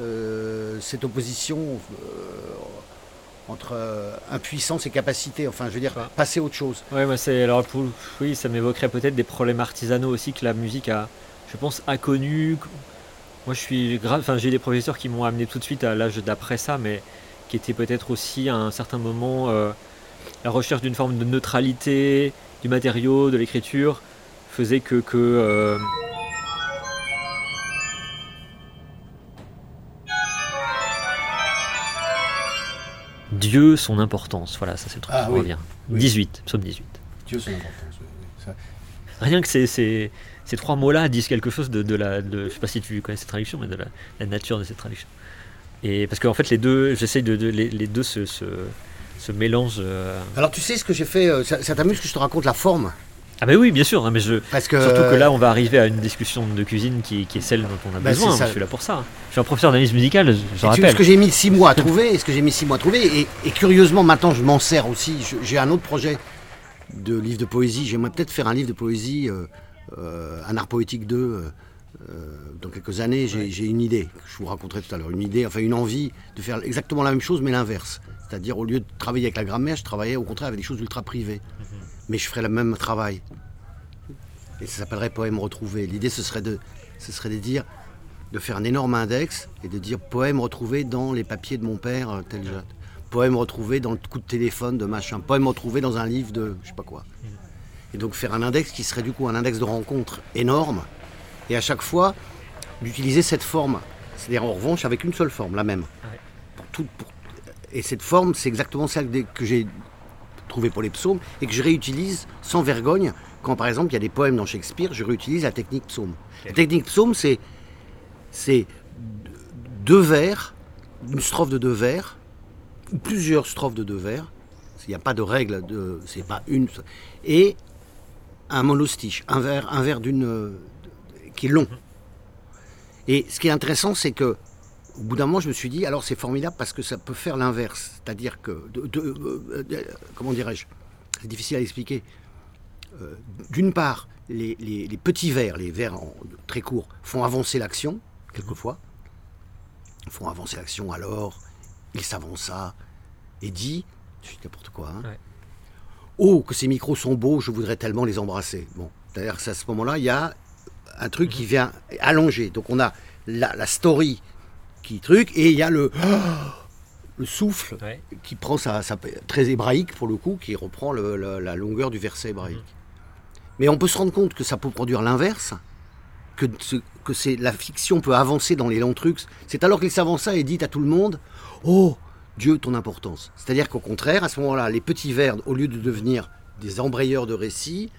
euh, cette opposition euh, entre euh, impuissance et capacité. Enfin, je veux dire, passer à autre chose. Ouais, moi c'est alors pour- oui, ça m'évoquerait peut-être des problèmes artisanaux aussi que la musique a, je pense, inconnu. Moi, je suis grave. Enfin, j'ai des professeurs qui m'ont amené tout de suite à l'âge d'après ça, mais qui étaient peut-être aussi à un certain moment euh, la recherche d'une forme de neutralité du matériau, de l'écriture, faisait que que euh, Dieu, son importance. Voilà, ça c'est le truc Ah qui oui. revient. Oui. 18, 18, psaume 18. Dieu son importance. ça. Rien que ces, ces, trois mots-là disent quelque chose de, de la. De, je sais pas si tu connais cette traduction, mais de la, la nature de cette traduction. Et parce qu'en fait, les deux, j'essaye de, de- les, les deux se, se, se mélangent. euh. Alors tu sais ce que j'ai fait euh, Ça, ça t'amuse que je te raconte la forme? Ah, mais oui, bien sûr, hein, mais je. Parce que Surtout que là, on va arriver à une discussion de cuisine qui, qui est celle dont on a Bah, besoin. ça. Je suis là pour ça. Je suis un professeur d'analyse musicale, je, rappelle. ce que j'ai mis six mois à trouver, et ce que j'ai mis six mois à trouver, et, et curieusement maintenant je m'en sers aussi. J'ai un autre projet de livre de poésie. J'aimerais peut-être faire un livre de poésie, euh, euh, un art poétique 2. euh, euh, dans quelques années, j'ai une idée, que je vous raconterai tout à l'heure, une idée, enfin une envie de faire exactement la même chose mais l'inverse. C'est-à-dire au lieu de travailler avec la grammaire, je travaillais au contraire avec des choses ultra privées. Mais je ferais le même travail. Et ça s'appellerait poème retrouvé. L'idée ce serait de, ce serait de dire, de faire un énorme index et de dire poème retrouvé dans les papiers de mon père, tel. Poème retrouvé dans le coup de téléphone de machin. Poème retrouvé dans un livre de je sais pas quoi. Et donc faire un index qui serait du coup un index de rencontres énorme. Et à chaque fois, d'utiliser cette forme. C'est-à-dire en revanche avec une seule forme, la même. Ouais. Pour tout- pour- Et cette forme, c'est exactement celle que j'ai trouvée pour les psaumes et que je réutilise sans vergogne. Quand par exemple il y a des poèmes dans Shakespeare, je réutilise la technique psaume. La technique psaume, c'est c'est deux vers, une strophe de deux vers, ou plusieurs strophes de deux vers. Il n'y a pas de règle, de, c'est pas une. Et un monostiche, un vers, un vers d'une euh, qui est long. Et ce qui est intéressant, c'est que au bout d'un moment, je me suis dit, alors c'est formidable parce que ça peut faire l'inverse, c'est-à-dire que, de- euh, euh, comment dirais-je, c'est difficile à expliquer. D'une part, les, petits vers, les vers en- très courts, font avancer l'action quelquefois, font avancer l'action. Alors, il s'avança et dit, je dis n'importe quoi. hein. Oh, que ces micros sont beaux, je voudrais tellement les embrasser. Bon, d'ailleurs, c'est à ce moment-là, il y a un truc qui vient allonger. Donc, on a la, la story qui truc, et il y a le, (gasps) le souffle Ouais. qui prend sa, sa- très hébraïque pour le coup, qui reprend le- le- la longueur du verset hébraïque. Mais on peut se rendre compte que ça peut produire l'inverse, que, que c'est la fiction peut avancer dans les longs trucs. C'est alors qu'il s'avança et dit à tout le monde Oh Dieu, ton importance. C'est-à-dire qu'au contraire, à ce moment-là, les petits vers, au lieu de devenir des embrayeurs de récits,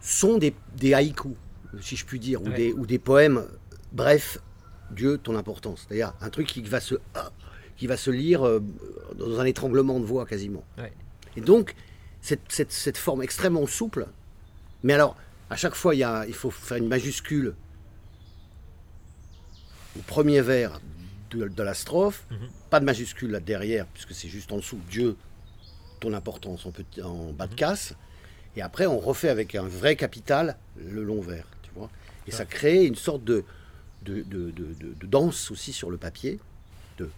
sont des, des haïkus, si je puis dire, ou, Ouais. des, ou des poèmes. Bref, Dieu, ton importance. C'est-à-dire un truc qui va se, ah, qui va se lire euh, dans un étranglement de voix quasiment. Ouais. Et donc, cette, cette- cette forme extrêmement souple, mais alors, à chaque fois, il, y a, il faut faire une majuscule au premier vers de, de la strophe, Mhm. pas de majuscule là derrière, puisque c'est juste en dessous, Dieu, ton importance en, petit, en bas de casse, et après on refait avec un vrai capital le long vers, tu vois. Et ça crée une sorte de, de, de- de- danse aussi sur le papier, de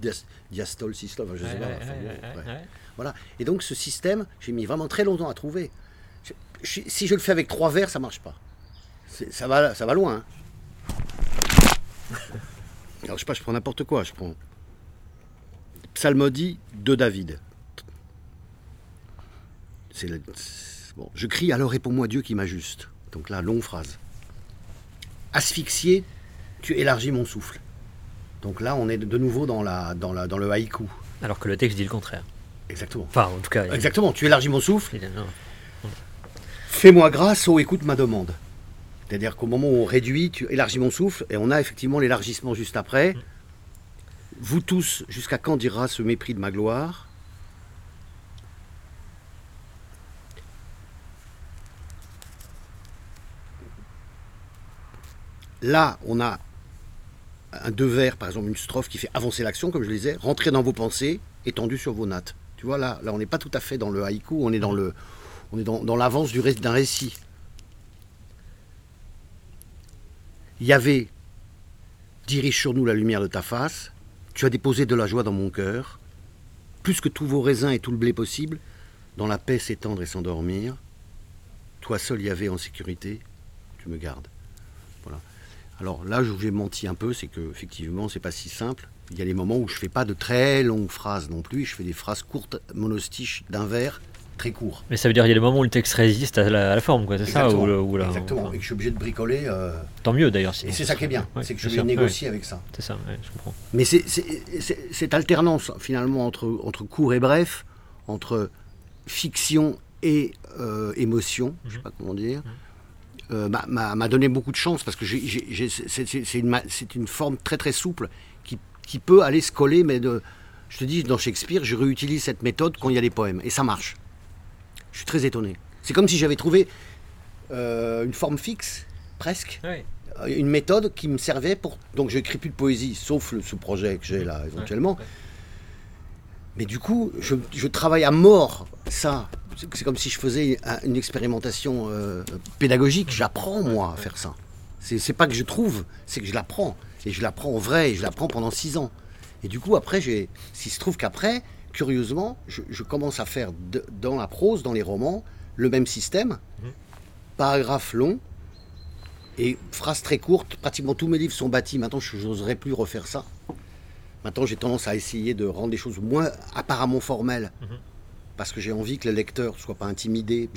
dias- diastole, systole, je sais Ouais, pas. ouais, enfin, ouais. Voilà. Et donc ce système, j'ai mis vraiment très longtemps à trouver. Je- je- si je le fais avec trois vers, ça marche pas. Ça va, ça va loin. hein. (laughs) Alors je sais pas, je prends n'importe quoi. Je prends Psalmodie de David. C'est le- c'est- bon. Je crie alors réponds-moi Dieu qui m'ajuste. Donc là, longue phrase. Asphyxié, tu élargis mon souffle. Donc là, on est de nouveau dans, la, dans, la, dans le haïku. Alors que le texte dit le contraire. Exactement. Enfin, en tout cas, Exactement, tu élargis mon souffle. Fais-moi grâce, oh écoute ma demande. C'est-à-dire qu'au moment où on réduit, tu élargis mon souffle, et on a effectivement l'élargissement juste après. Vous tous, jusqu'à quand dira ce mépris de ma gloire? Là, on a un deux vers, par exemple une strophe qui fait avancer l'action, comme je le disais, rentrer dans vos pensées, étendu sur vos nattes. Tu vois, là, là on n'est pas tout à fait dans le haïku, on est dans le, dans, l'avance d'un récit. Yahvé, dirige sur nous la lumière de ta face. Tu as déposé de la joie dans mon cœur. plus que tous vos raisins et tout le blé possible, dans la paix s'étendre et s'endormir, toi seul y avait en sécurité, tu me gardes. Voilà. Alors là, je vous ai menti un peu, c'est que effectivement, c'est pas si simple. Il y a les moments où je fais pas de très longues phrases non plus, je fais des phrases courtes, monostiches d'un vers très court. Mais ça veut dire qu'il y a des moments où le texte résiste à la, à la forme, quoi, c'est ça Exactement. ou ou la- Exactement. Et que je suis obligé de bricoler. euh, Tant mieux d'ailleurs. sinon et c'est ce ça qui est bien, ouais, c'est que je vais négocier avec ça. c'est ça, ouais, je comprends. Mais c'est c'est- c'est- cette alternance finalement entre, entre court et bref, entre fiction et euh, émotion, je sais pas comment dire, euh, m'a- donné beaucoup de chance parce que j'ai- j'ai- j'ai- c'est c'est- c'est une, ma- c'est une forme très très souple qui, qui peut aller se coller, mais de, je te dis, dans Shakespeare, je réutilise cette méthode quand il y a des poèmes et ça marche. Je suis très étonné. C'est comme si j'avais trouvé euh, une forme fixe, presque, euh, une méthode qui me servait pour. Donc, je n'écris plus de poésie, sauf le, ce projet que j'ai là éventuellement. ouais. Mais du coup, je, je travaille à mort ça. C'est comme si je faisais un- une expérimentation euh, pédagogique. J'apprends, moi, à faire ça. C'est pas que je trouve, c'est que je l'apprends. Et je l'apprends en vrai, et je l'apprends pendant six ans. Et du coup, après, s'il se trouve qu'après, curieusement, je, je commence à faire de- dans la prose, dans les romans, le même système. Paragraphe long, et phrases très courtes, pratiquement tous mes livres sont bâtis. Maintenant, je n'oserais plus refaire ça. Maintenant, j'ai tendance à essayer de rendre les choses moins apparemment formelles. Parce que j'ai envie que le lecteur ne soit pas intimidé.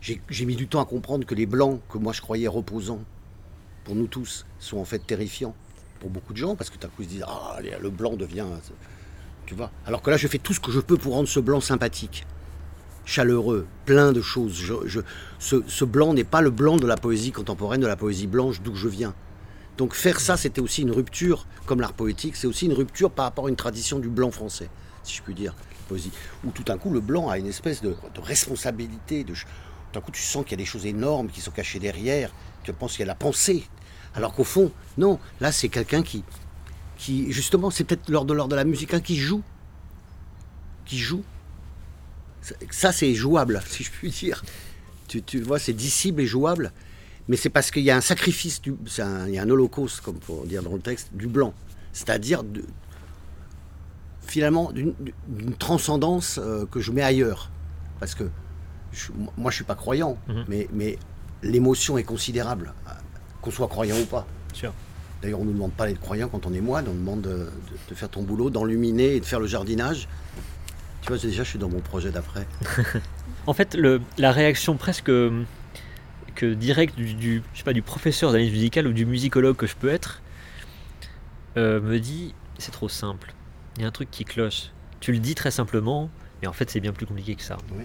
J'ai mis du temps à comprendre que les blancs, que moi je croyais reposants, pour nous tous, sont en fait terrifiants. Pour beaucoup de gens, parce que tout à coup ils se disent Ah, le blanc devient. Alors que là, je fais tout ce que je peux pour rendre ce blanc sympathique chaleureux, plein de choses. Ce, blanc n'est pas le blanc de la poésie contemporaine, de la poésie blanche d'où je viens. Donc faire ça, c'était aussi une rupture, comme l'art poétique, c'est aussi une rupture par rapport à une tradition du blanc français, si je puis dire, poésie. Où tout d'un coup, le blanc a une espèce de, responsabilité, de, tout d'un coup, tu sens qu'il y a des choses énormes qui sont cachées derrière, tu penses qu'il y a la pensée. Alors qu'au fond, non, là, c'est quelqu'un qui, qui, justement, c'est peut-être l'ordre de l'ordre de la musique, hein, qui joue. Qui joue. Ça- c'est jouable, si je puis dire. Tu, tu vois, c'est dissible et jouable. Mais c'est parce qu'il y a un sacrifice, du, c'est un- il y a un holocauste, comme pour dire dans le texte, du blanc. C'est-à-dire, de- finalement, d'une transcendance euh, que je mets ailleurs. Parce que je- moi, je suis pas croyant, Mhm. mais, mais l'émotion est considérable, euh, qu'on soit croyant ou pas. D'ailleurs, on ne nous demande pas d'être croyant quand on est moine, on nous demande de, de- de faire ton boulot, d'enluminer et de faire le jardinage. Tu vois, déjà, je suis dans mon projet d'après. (laughs) En fait, le, la réaction presque euh, que directe du, du- je sais pas, du professeur d'analyse musicale ou du musicologue que je peux être euh, me dit c'est trop simple. Il y a un truc qui cloche. Tu le dis très simplement, mais en fait c'est bien plus compliqué que ça. Oui.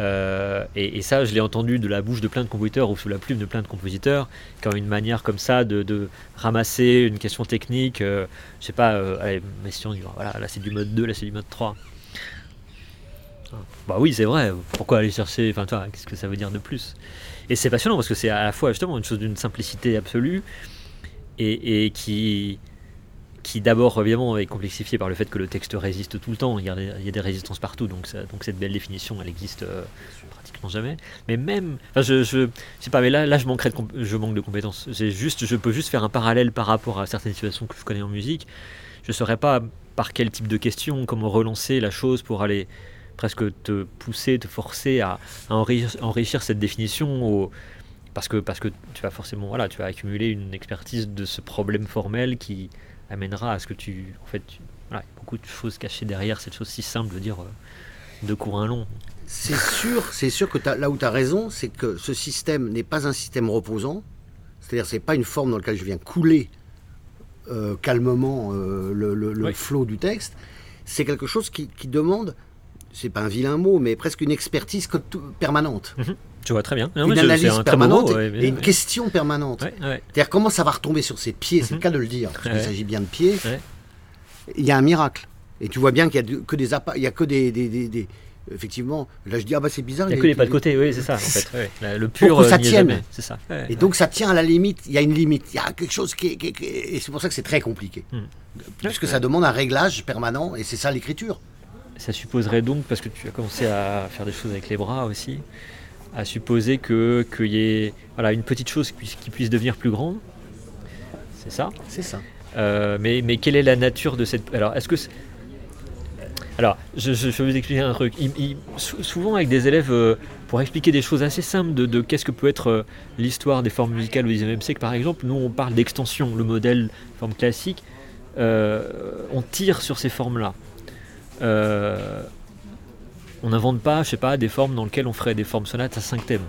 Euh, et, ça, je l'ai entendu de la bouche de plein de compositeurs ou sous la plume de plein de compositeurs, qui ont une manière comme ça de, ramasser une question technique. euh, je sais pas, euh, allez, mais si on dit, voilà, là c'est du mode 2, là c'est du mode 3. Bah oui, c'est vrai. Pourquoi aller chercher Enfin, toi, qu'est-ce que ça veut dire de plus? Et c'est passionnant parce que c'est à la fois justement une chose d'une simplicité absolue et qui, qui d'abord évidemment est complexifiée par le fait que le texte résiste tout le temps. Il y a, des- résistances partout, donc, cette belle définition, elle existe euh, pratiquement jamais. Mais même, je, je, sais pas, mais là, je manquerais de, je manque de compétences. Juste, je peux juste faire un parallèle par rapport à certaines situations que je connais en musique. Je saurais pas par quel type de question, comment relancer la chose pour aller presque te pousser, te forcer à, enrichir, cette définition parce que, parce que tu vas forcément voilà, tu vas accumuler une expertise de ce problème formel qui amènera à ce que tu en fait tu- voilà, il y a beaucoup de choses cachées derrière cette chose si simple de dire euh, deux cours un long C'est sûr, c'est sûr que là où tu as raison, c'est que ce système n'est pas un système reposant. C'est-à-dire, c'est pas une forme dans laquelle je viens couler euh, calmement euh, le, le- le Oui. flot du texte. C'est quelque chose qui, qui demande, c'est pas un vilain mot, mais presque une expertise permanente. Tu vois très bien Non, une je- analyse un très beau permanente et, ouais, et mais- une ouais. question permanente. Ouais. C'est-à-dire comment ça va retomber sur ses pieds, c'est le Mhm. cas de le dire, parce qu'il s'agit bien de pieds. Il y a un miracle. Et tu vois bien qu'il y a que des il y a que des, des- des- des- effectivement. Là je dis ah bah c'est bizarre. il n'y a que les pas de côté oui c'est ça en fait le pur Pour que euh, ça n'y tienne. c'est ça Ouais, Et ouais. donc ça tient à la limite. Il y a une limite. Il y a quelque chose qui est, qui et c'est pour ça que c'est très compliqué, Hmm. puisque ça demande un réglage permanent et c'est ça l'écriture. Ça supposerait donc, parce que tu as commencé à faire des choses avec les bras aussi, à supposer que qu'il y ait voilà, une petite chose qui puisse, qui puisse devenir plus grande. C'est ça. C'est ça. Euh, mais, mais quelle est la nature de cette. Alors, est-ce que. c'est- Alors, je, je- je vais vous expliquer un truc. Il- il- sou- souvent avec des élèves, euh, pour expliquer des choses assez simples de, de qu'est-ce que peut être euh, l'histoire des formes musicales au XIXe siècle, par exemple, nous on parle d'extension, le modèle forme classique, on tire sur ces formes-là. On n'invente pas, je sais pas, des formes dans lesquelles on ferait des formes sonates à cinq thèmes.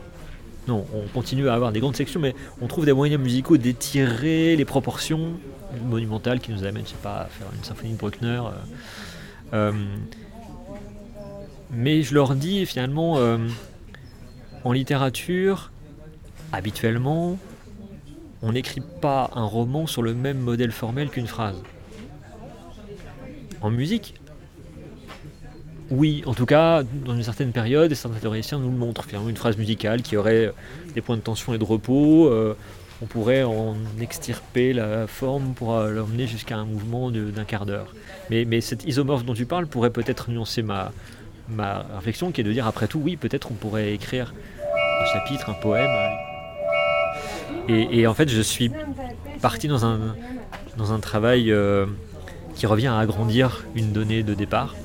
Non, on continue à avoir des grandes sections, mais on trouve des moyens musicaux d'étirer les proportions monumentales qui nous amènent, je sais pas, à faire une symphonie de Bruckner. euh, euh, mais je leur dis finalement, euh, en littérature, habituellement, on n'écrit pas un roman sur le même modèle formel qu'une phrase. En musique, oui, en tout cas, dans une certaine période, et certains théoriciens nous le montrent. Finalement, une phrase musicale qui aurait des points de tension et de repos, euh, on pourrait en extirper la forme pour euh, l'emmener jusqu'à un mouvement d'un quart d'heure. Mais, cette isomorphe dont tu parles pourrait peut-être nuancer ma, réflexion, qui est de dire, après tout, oui, peut-être on pourrait écrire un chapitre, un poème. Et, en fait, je suis parti dans un, travail euh, qui revient à agrandir une donnée de départ.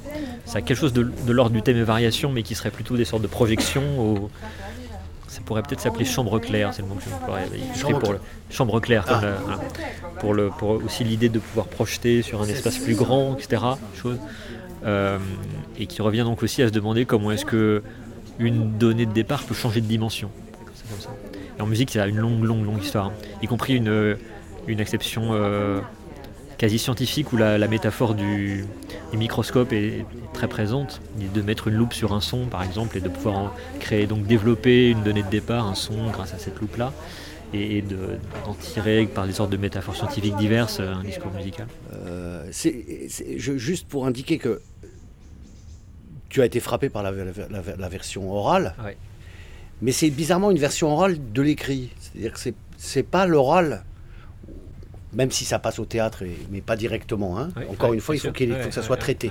Ça a quelque chose de, de l'ordre du thème et variation, mais qui serait plutôt des sortes de projections. Au... Ça pourrait peut-être s'appeler chambre claire, c'est le mot que je Chambre pour le chambre claire, comme Ah. la- voilà. pour, le, pour aussi l'idée de pouvoir projeter sur un espace plus grand, etc. Chose. Euh, et qui revient donc aussi à se demander comment est-ce que une donnée de départ peut changer de dimension. C'est comme ça. Et en musique, y a une longue, longue, longue histoire, hein. y compris une, une exception euh, quasi scientifique où la, la métaphore du, du microscope est, est très présente, de mettre une loupe sur un son par exemple et de pouvoir en créer, donc développer une donnée de départ, un son grâce à cette loupe là et, et de- d'en tirer par des sortes de métaphores scientifiques diverses un discours musical. Euh, c'est- juste pour indiquer que tu as été frappé par la, la- la- la version orale, Ouais. mais c'est bizarrement une version orale de l'écrit. C'est-à-dire que c'est, c'est pas l'oral, même si ça passe au théâtre, et- mais pas directement. hein. Encore une fois, il faut, qu'il- que ça soit traité.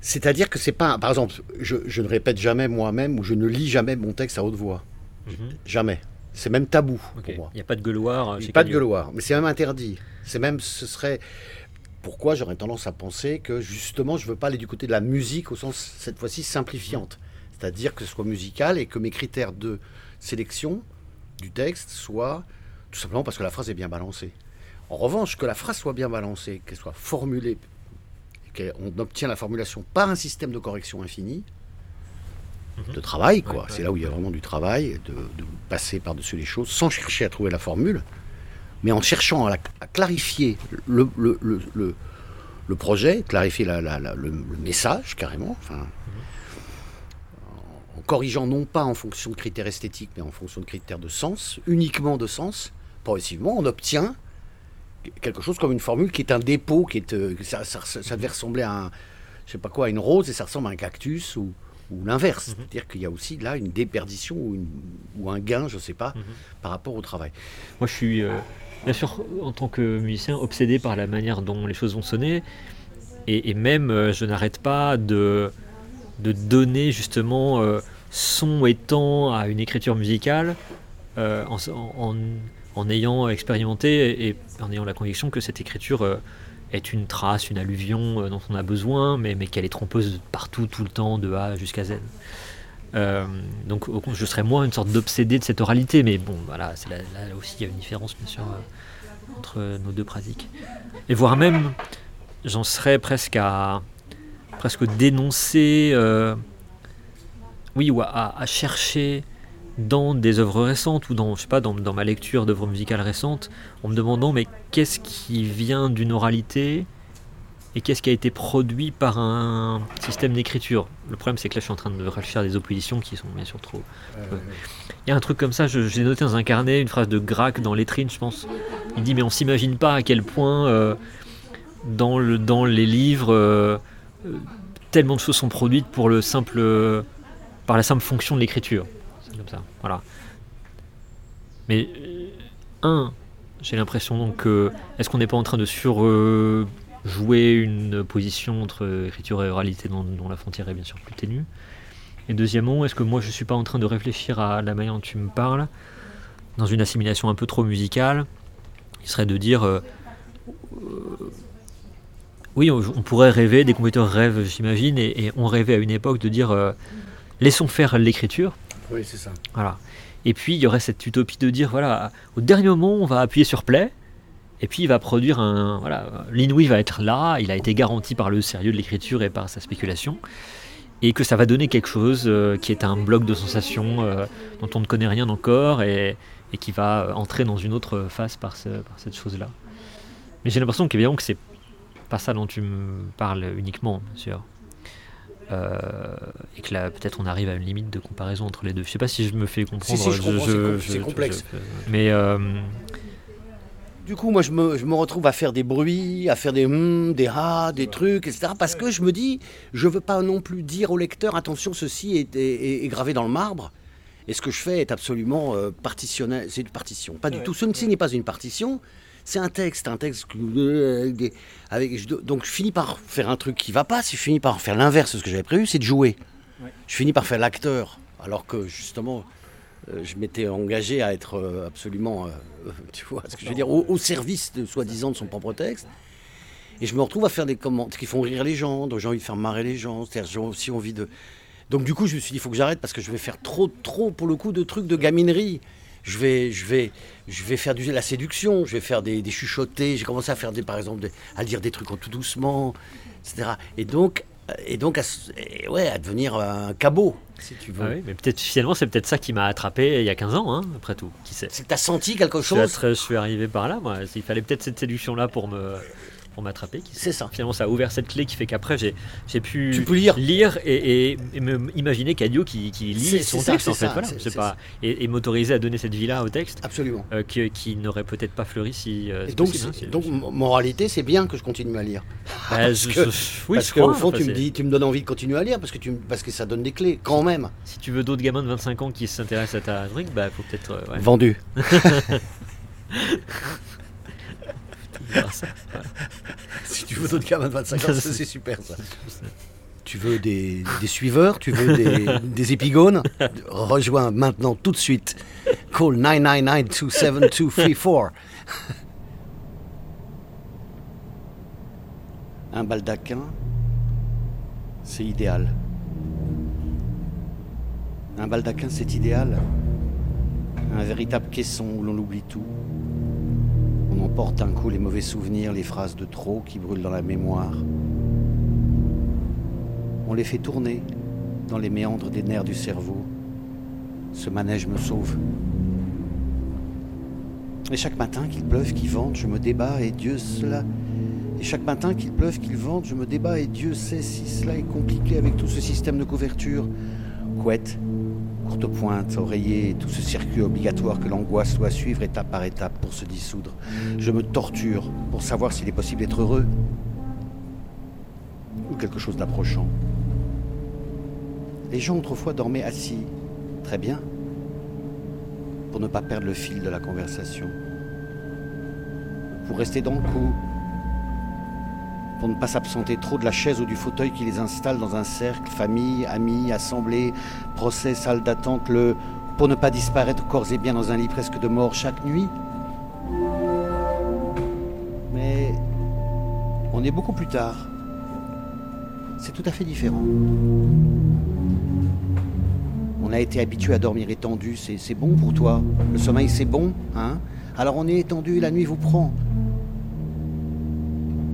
C'est-à-dire que c'est pas, par exemple, je, je ne répète jamais moi-même ou je ne lis jamais mon texte à haute voix. Mhm. Jamais. C'est même tabou pour moi. Il n'y a pas de gueuloir. euh, Il n'y a pas de gueuloir, mais c'est même interdit. C'est même, ce serait. Pourquoi j'aurais tendance à penser que justement, je ne veux pas aller du côté de la musique au sens, cette fois-ci, simplifiante. C'est-à-dire que ce soit musical et que mes critères de sélection du texte soient tout simplement parce que la phrase est bien balancée. En revanche, que la phrase soit bien balancée, qu'elle soit formulée, et qu'on obtient la formulation par un système de correction infini, de travail, quoi. Ouais, ouais. C'est là où il y a vraiment du travail, de, de passer par-dessus les choses sans chercher à trouver la formule, mais en cherchant à, la- à clarifier le, le- le- le- le projet, clarifier la- la- la- le, message carrément, enfin, en, en corrigeant non pas en fonction de critères esthétiques, mais en fonction de critères de sens, uniquement de sens, progressivement, on obtient quelque chose comme une formule qui est un dépôt, qui est, euh, ça, ça- ça devait ressembler à un, je sais pas quoi, à une rose et ça ressemble à un cactus ou, ou l'inverse. C'est-à-dire qu'il y a aussi là une déperdition ou, une- ou un gain, je sais pas, par rapport au travail. Moi, je suis, euh, bien sûr, en tant que musicien, obsédé par la manière dont les choses vont sonner. Et, et même, euh, je n'arrête pas de, de donner justement euh, son et temps à une écriture musicale euh, en, en- en ayant expérimenté et, en ayant la conviction que cette écriture euh, est une trace, une alluvion euh, dont on a besoin, mais, mais qu'elle est trompeuse partout, tout le temps, de A jusqu'à Z. Euh, donc au je serais moins une sorte d'obsédé de cette oralité, mais bon, voilà, là, aussi il y a une différence bien sûr entre nos deux pratiques. Et voire même, j'en serais presque à presque dénoncer, oui, ou à chercher dans des œuvres récentes ou dans, je sais pas, dans, dans ma lecture d'œuvres musicales récentes, en me demandant mais qu'est-ce qui vient d'une oralité et qu'est-ce qui a été produit par un système d'écriture? Le problème c'est que là je suis en train de réfléchir à des oppositions qui sont bien sûr trop. Euh, Il y a un truc comme ça, j'ai noté dans un carnet une phrase de Grac dans Lettrine, je pense. Il dit mais on s'imagine pas à quel point euh, dans, le, dans les livres euh, euh, tellement de choses sont produites pour le simple par la simple fonction de l'écriture. Ça, voilà. Mais euh, un, j'ai l'impression donc que est-ce qu'on n'est pas en train de sur euh, jouer une position entre écriture et oralité dont, la frontière est bien sûr plus ténue? Et deuxièmement, est-ce que moi je suis pas en train de réfléchir à la manière dont tu me parles dans une assimilation un peu trop musicale Il serait de dire euh, euh, Oui, on, pourrait rêver, des compositeurs rêvent, j'imagine, et, et on rêvait à une époque de dire laissons faire l'écriture. Oui, c'est ça. Voilà. Et puis il y aurait cette utopie de dire voilà, au dernier moment, on va appuyer sur play. Et puis il va produire un. Voilà, l'inouï va être là, il a été garanti par le sérieux de l'écriture et par sa spéculation. Et que ça va donner quelque chose euh, qui est un bloc de sensations euh, dont on ne connaît rien encore et, qui va euh, entrer dans une autre phase par cette chose-là. Mais j'ai l'impression qu'évidemment que c'est pas ça dont tu me parles uniquement, bien sûr. Euh, et que là, peut-être on arrive à une limite de comparaison entre les deux. Je sais pas si je me fais comprendre. Si, si, je comprends, c'est com- c'est complexe. mais euh, Du coup, moi, je me, je me retrouve à faire des bruits, à faire des hum, des ah, des trucs, etc. Parce que je me dis, je veux pas non plus dire au lecteur, attention, ceci est, est- est gravé dans le marbre. Et ce que je fais est absolument euh, partitionnel. C'est une partition. Pas du tout. Ceci n'est pas une partition. C'est un texte, un texte euh, avec donc je finis par faire un truc qui va pas. Si je finis par faire l'inverse de ce que j'avais prévu, c'est de jouer. Je finis par faire l'acteur, alors que justement, euh, je m'étais engagé à être euh, absolument, tu vois, ce que je veux dire, au, au service de soi-disant de son propre texte. Et je me retrouve à faire des commentaires qui font rire les gens, donc j'ai envie de faire marrer les gens. C'est-à-dire, j'ai aussi envie de. Donc du coup, je me suis dit, il faut que j'arrête parce que je vais faire trop, trop pour le coup de trucs de gaminerie. Je vais, je vais, je vais faire du, la séduction, je vais faire des, des chuchotés. J'ai commencé à faire des, par exemple, des- à dire des trucs en tout doucement, etc. Et donc, et donc, à, et ouais, à devenir un cabot, si tu veux. ah oui, mais peut-être finalement c'est peut-être ça qui m'a attrapé il y a 15 ans, hein, après tout. Qui sait C'est que tu as senti quelque je suis, chose. je suis arrivé par là, moi. Il fallait peut-être cette séduction-là pour me pour m'attraper. C'est ça. Finalement, ça a ouvert cette clé qui fait qu'après j'ai pu, lire. et, et- et me imaginer Cadio qui, qui lit son ça, texte en c'est fait, ça, voilà. pas et, et m'autoriser à donner cette vie-là au texte. Absolument. euh, qui, qui n'aurait peut-être pas fleuri si. euh, donc, possible, hein, donc, moralité, c'est bien que je continue à lire. Bah, (laughs) parce je- que- je- oui, parce je crois, fond, enfin, tu me dis, tu me donnes envie de continuer à lire parce que, tu, parce que ça donne des clés, quand même. Si tu veux d'autres gamins de 25 ans qui s'intéressent à ta truc, bah faut peut-être. euh, ouais, Vendu. (laughs) (laughs) Si tu veux d'autres gamins de 25 ans, c'est super ça. Tu veux des, des suiveurs, tu veux des, (laughs) des épigones? Rejoins maintenant tout de suite. Call 999-27234. (laughs) Un baldaquin, c'est idéal. Un baldaquin, c'est idéal. Un véritable caisson où l'on oublie tout. On emporte un coup les mauvais souvenirs, les phrases de trop qui brûlent dans la mémoire. On les fait tourner dans les méandres des nerfs du cerveau. Ce manège me sauve. Et chaque matin, qu'il pleuve, qu'il vente, je me débat et Dieu cela. Et chaque matin, qu'il pleuve, qu'il vente, je me débat et Dieu sait si cela est compliqué avec tout ce système de couverture. Couette, courte pointe, oreiller, tout ce circuit obligatoire que l'angoisse doit suivre étape par étape pour se dissoudre. Je me torture pour savoir s'il est possible d'être heureux ou quelque chose d'approchant. Les gens autrefois dormaient assis, très bien, pour ne pas perdre le fil de la conversation, pour rester dans le coup, pour ne pas s'absenter trop de la chaise ou du fauteuil qui les installe dans un cercle, famille, amis, assemblée, procès, salle d'attente, le pour ne pas disparaître corps et bien dans un lit presque de mort chaque nuit. Mais on est beaucoup plus tard. C'est tout à fait différent. On a été habitué à dormir étendu, c'est bon pour toi. Le sommeil c'est bon, hein? Alors on est étendu, la nuit vous prend.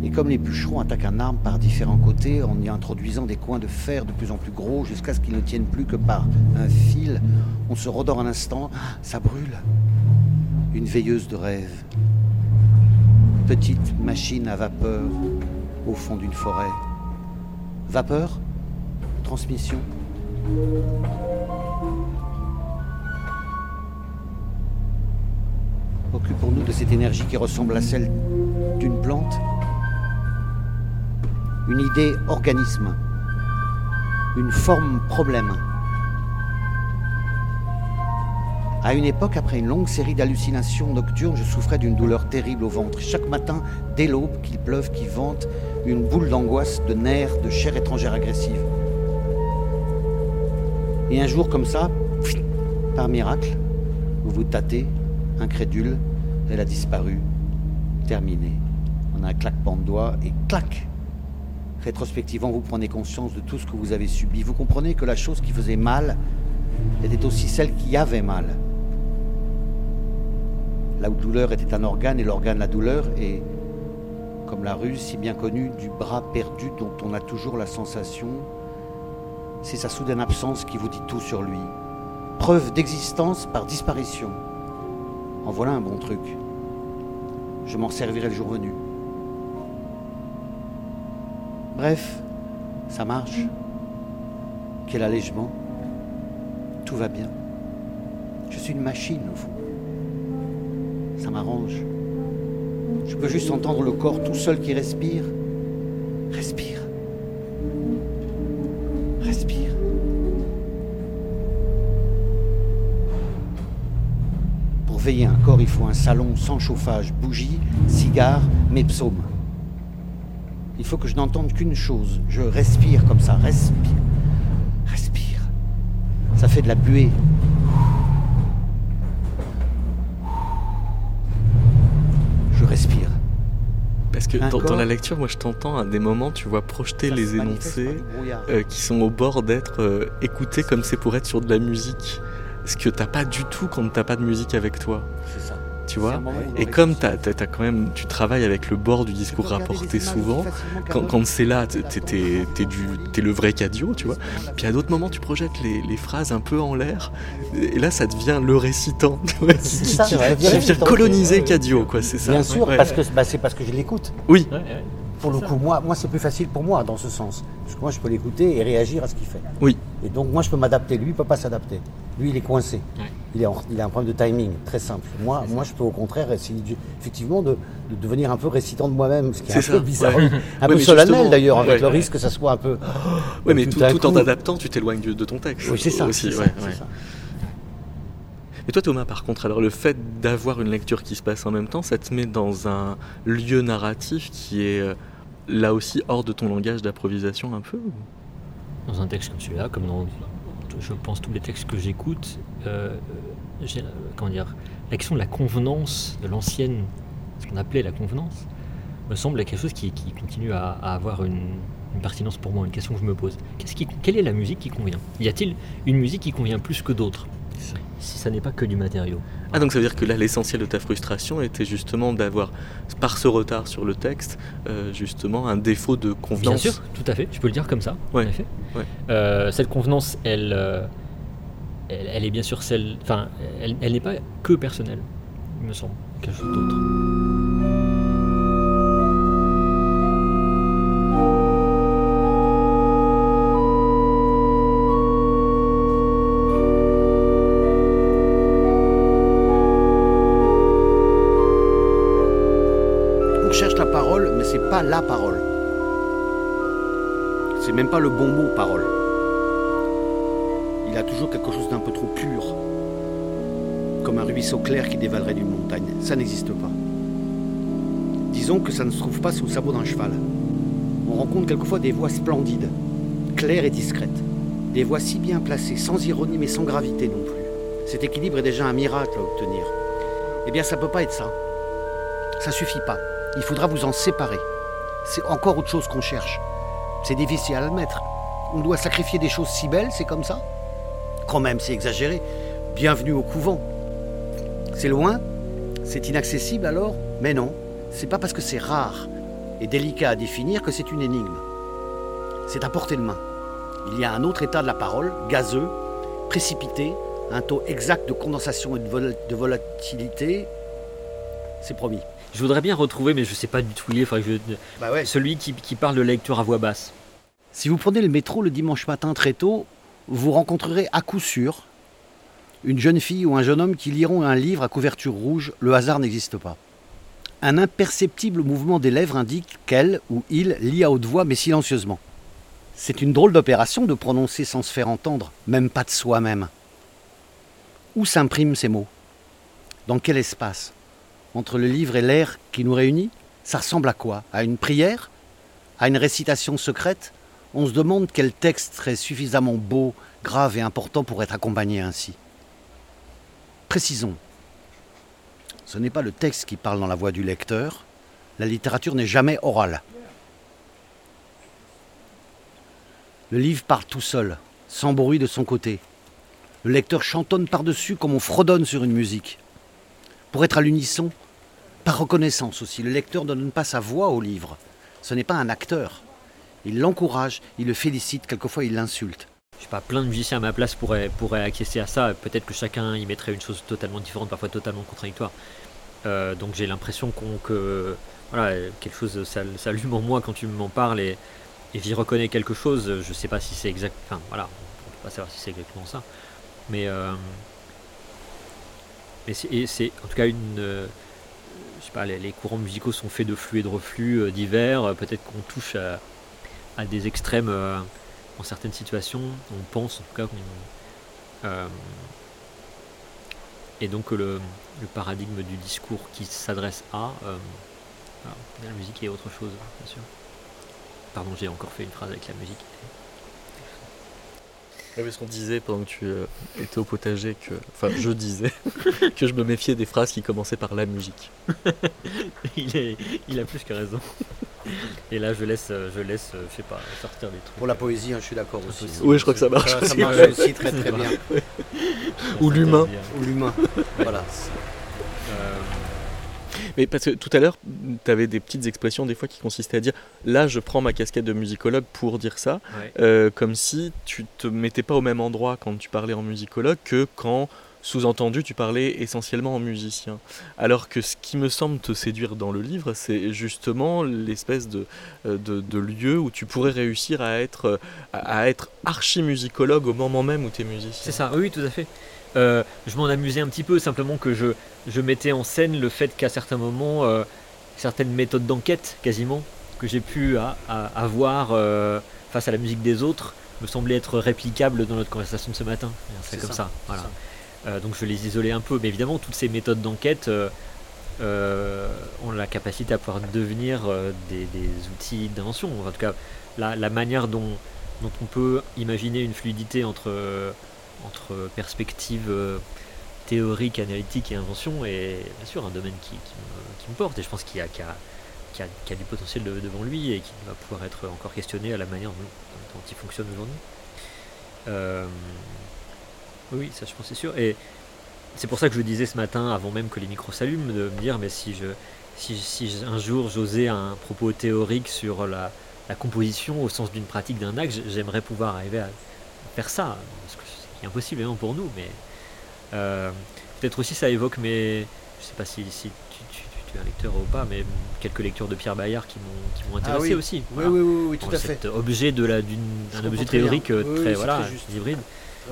Et comme les bûcherons attaquent un arbre par différents côtés, en y introduisant des coins de fer de plus en plus gros jusqu'à ce qu'ils ne tiennent plus que par un fil, on se redort un instant, ah, ça brûle. Une veilleuse de rêve. Petite machine à vapeur au fond d'une forêt. Vapeur? Transmission? Occupons-nous de cette énergie qui ressemble à celle d'une plante? Une idée organisme. Une forme problème. À une époque, après une longue série d'hallucinations nocturnes, je souffrais d'une douleur terrible au ventre. Chaque matin, dès l'aube, qu'il pleuve, qu'il vente, une boule d'angoisse, de nerfs, de chair étrangère agressive. Et un jour comme ça, par miracle, vous vous tâtez, incrédule, elle a disparu, terminé. On a un claquement de doigts et clac, rétrospectivement, vous prenez conscience de tout ce que vous avez subi. Vous comprenez que la chose qui faisait mal était aussi celle qui avait mal. La douleur était un organe et l'organe la douleur est, comme la ruse si bien connue, du bras perdu dont on a toujours la sensation. C'est sa soudaine absence qui vous dit tout sur lui. Preuve d'existence par disparition. En voilà un bon truc. Je m'en servirai le jour venu. Bref, ça marche. Quel allègement. Tout va bien. Je suis une machine au fond. Ça m'arrange. Je peux juste entendre le corps tout seul qui respire. Respire. Respire. Pour veiller un corps, il faut un salon sans chauffage, bougies, cigares, mes psaumes. Il faut que je n'entende qu'une chose. Je respire comme ça. Respire. Respire. Ça fait de la buée. Je respire. Parce que dans, la lecture, moi je t'entends à des moments, tu vois projeter Ça les énoncés euh, qui sont au bord d'être euh, écoutés comme c'est pour être sur de la musique. Ce que t'as pas du tout quand t'as pas de musique avec toi, C'est ça. Tu vois. Et comme quand même, tu travailles avec le bord du discours rapporté souvent. Quand, c'est là, t'es, t'es le vrai cadio, tu vois. Puis à d'autres moments, tu projettes les, les phrases un peu en l'air, et là, ça devient le récitant, qui, qui- ça, qui- qui vient coloniser cadio, quoi, c'est ça. Bien sûr, Ouais. parce que bah, c'est parce que je l'écoute. Oui, Ouais, ouais. Pour le coup, moi, moi c'est plus facile pour moi dans ce sens. Parce que moi, je peux l'écouter et réagir à ce qu'il fait. oui. Et donc, moi, je peux m'adapter. Lui, il peut pas s'adapter. Lui, il est coincé. Ouais. Il, est en- il a un problème de timing, très simple. Moi, moi je peux au contraire essayer, de- effectivement, de, de devenir un peu récitant de moi-même, ce qui est, un ça, peu bizarre. ouais. Un (laughs) Ouais, peu solennel d'ailleurs, avec ouais. le risque que ça soit un peu. Ouais, mais tout tout, en t'adaptant, tu t'éloignes de, ton texte. Oui, c'est ça. Aussi, ça. Et toi, Thomas, par contre, alors le fait d'avoir une lecture qui se passe en même temps, ça te met dans un lieu narratif qui est euh, là aussi hors de ton langage d'improvisation un peu Dans un texte comme celui-là, comme dans, je pense, tous les textes que j'écoute, euh, la- comment dire, la question de la convenance de l'ancienne, ce qu'on appelait la convenance, me semble quelque chose qui, continue à, avoir une, pertinence pour moi, une question que je me pose. Quelle est la musique qui convient? Y a-t-il une musique qui convient plus que d'autres? Si ça n'est pas que du matériau. Ah, donc ça veut dire que là, l'essentiel de ta frustration était justement d'avoir, par ce retard sur le texte, euh, justement un défaut de convenance. Bien sûr, tout à fait, je peux le dire comme ça. Ouais, en effet. ouais. Euh, cette convenance, elle, euh, elle, elle est bien sûr celle. Enfin, elle, elle n'est pas que personnelle, il me semble, quelque chose d'autre. Même pas le bon mot parole. Il a toujours quelque chose d'un peu trop pur. Comme un ruisseau clair qui dévalerait d'une montagne. Ça n'existe pas. Disons que ça ne se trouve pas sous le sabot d'un cheval. On rencontre quelquefois des voix splendides, claires et discrètes. Des voix si bien placées, sans ironie mais sans gravité non plus. Cet équilibre est déjà un miracle à obtenir. Eh bien, ça peut pas être ça. Ça suffit pas. Il faudra vous en séparer. C'est encore autre chose qu'on cherche. C'est difficile à admettre. On doit sacrifier des choses si belles, c'est comme ça Quand même, c'est exagéré. Bienvenue au couvent. C'est loin C'est inaccessible alors Mais non, c'est pas parce que c'est rare et délicat à définir que c'est une énigme. C'est à portée de main. Il y a un autre état de la parole, gazeux, précipité, un taux exact de condensation et de, vol- de volatilité. C'est promis. Je voudrais bien retrouver, mais je sais pas du tout où il est, faudrait que je- Bah ouais. celui qui, qui parle de lecture à voix basse. Si vous prenez le métro le dimanche matin très tôt, vous rencontrerez à coup sûr une jeune fille ou un jeune homme qui liront un livre à couverture rouge Le hasard n'existe pas. Un imperceptible mouvement des lèvres indique qu'elle ou il lit à haute voix mais silencieusement. C'est une drôle d'opération de prononcer sans se faire entendre, même pas de soi-même. Où s'impriment ces mots? Dans quel espace? Entre le livre et l'air qui nous réunit? Ça ressemble à quoi? À une prière? À une récitation secrète? On se demande quel texte serait suffisamment beau, grave et important pour être accompagné ainsi. Précisons. Ce n'est pas le texte qui parle dans la voix du lecteur. La littérature n'est jamais orale. Le livre part tout seul, sans bruit de son côté. Le lecteur chantonne par-dessus comme on fredonne sur une musique. Pour être à l'unisson, par reconnaissance aussi, le lecteur ne donne pas sa voix au livre. Ce n'est pas un acteur. Il l'encourage, il le félicite, quelquefois il l'insulte. Je sais pas, plein de musiciens à ma place pourraient, acquiescer à ça. Peut-être que chacun y mettrait une chose totalement différente, parfois totalement contradictoire. Euh, donc j'ai l'impression qu'on, que voilà, quelque chose s'allume en moi quand tu m'en parles et, et j'y reconnais quelque chose. Je sais pas si c'est exact. Enfin voilà, on peut pas savoir si c'est exactement ça. Mais, euh, mais c'est, en tout cas une. Euh, je sais pas, les, courants musicaux sont faits de flux et de reflux divers. Peut-être qu'on touche à, à des extrêmes en certaines situations, on pense en tout cas. Euh, et donc le, paradigme du discours qui s'adresse à. Euh, la musique est autre chose, bien sûr. Pardon, j'ai encore fait une phrase avec la musique. Oui, ce qu'on disait pendant que tu euh, étais au potager, que, enfin je disais (laughs) que je me méfiais des phrases qui commençaient par la musique. (laughs) il, est, il a plus que raison. Et là, je laisse, je laisse, je sais pas, sortir des trucs. Pour la poésie, hein, je suis d'accord aussi. Oui, je crois que ça marche. Ça, aussi, marche aussi très très bien. Ou l'humain. Ou l'humain. Voilà. Euh, mais parce que tout à l'heure, tu avais des petites expressions des fois qui consistaient à dire là, je prends ma casquette de musicologue pour dire ça, euh, comme si tu te mettais pas au même endroit quand tu parlais en musicologue que quand sous-entendu, tu parlais essentiellement en musicien. Alors que ce qui me semble te séduire dans le livre, c'est justement l'espèce de, euh, de, lieu où tu pourrais réussir à être, à être archi-musicologue au moment même où tu es musicien. C'est ça, oui, tout à fait. Euh, je m'en amusais un petit peu, simplement que je, je mettais en scène le fait qu'à certains moments, euh, certaines méthodes d'enquête, quasiment, que j'ai pu avoir face à la musique des autres, me semblaient être réplicables dans notre conversation de ce matin. C'est comme ça. voilà. Euh, donc je les isolais un peu, mais évidemment toutes ces méthodes d'enquête euh, euh, ont la capacité à pouvoir devenir des, outils d'invention. en tout cas, la, manière dont, on peut imaginer une fluidité entre, entre perspective théorique, analytique et invention est bien sûr un domaine qui, me, porte et je pense qu'il y a, du potentiel devant lui et qui va pouvoir être encore questionné à la manière dont, il fonctionne aujourd'hui. Oui, ça je pense c'est sûr. Et c'est pour ça que je disais ce matin, avant même que les micros s'allument, de me dire mais si un jour j'osais un propos théorique sur la, composition au sens d'une pratique d'un acte, j'aimerais pouvoir arriver à faire ça. Impossible évidemment pour nous, mais euh, peut-être aussi ça évoque mes. Je sais pas si, si tu, es un lecteur ou pas, mais quelques lectures de Pierre Bayard qui m'ont ah intéressé aussi. Oui, oui, oui, oui, tout à fait. Objet de la, d'un objet théorique euh, très, voilà, hybride.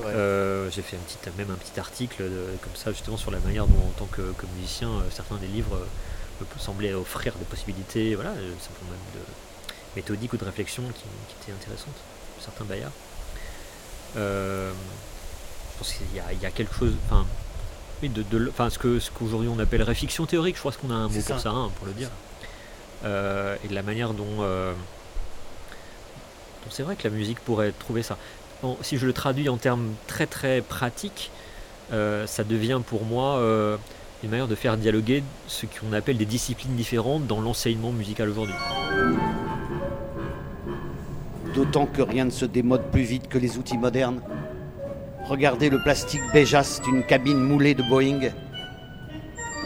Euh, j'ai fait un petit, même un petit article comme ça justement sur la manière dont en tant que, musicien euh, certains des livres euh, me semblaient offrir des possibilités voilà même de méthodique ou de réflexion qui, étaient intéressantes certains baillards je pense qu'il y, a quelque chose enfin oui, de, de ce que ce qu'aujourd'hui on appelle réflexion théorique je crois qu'on a un mot pour ça, hein, pour le dire et de la manière dont, dont c'est vrai que la musique pourrait trouver ça si je le traduis en termes très très pratiques, euh, ça devient pour moi euh, une manière de faire dialoguer ce qu'on appelle des disciplines différentes dans l'enseignement musical aujourd'hui. D'autant que rien ne se démode plus vite que les outils modernes. Regardez le plastique béjasse d'une cabine moulée de Boeing.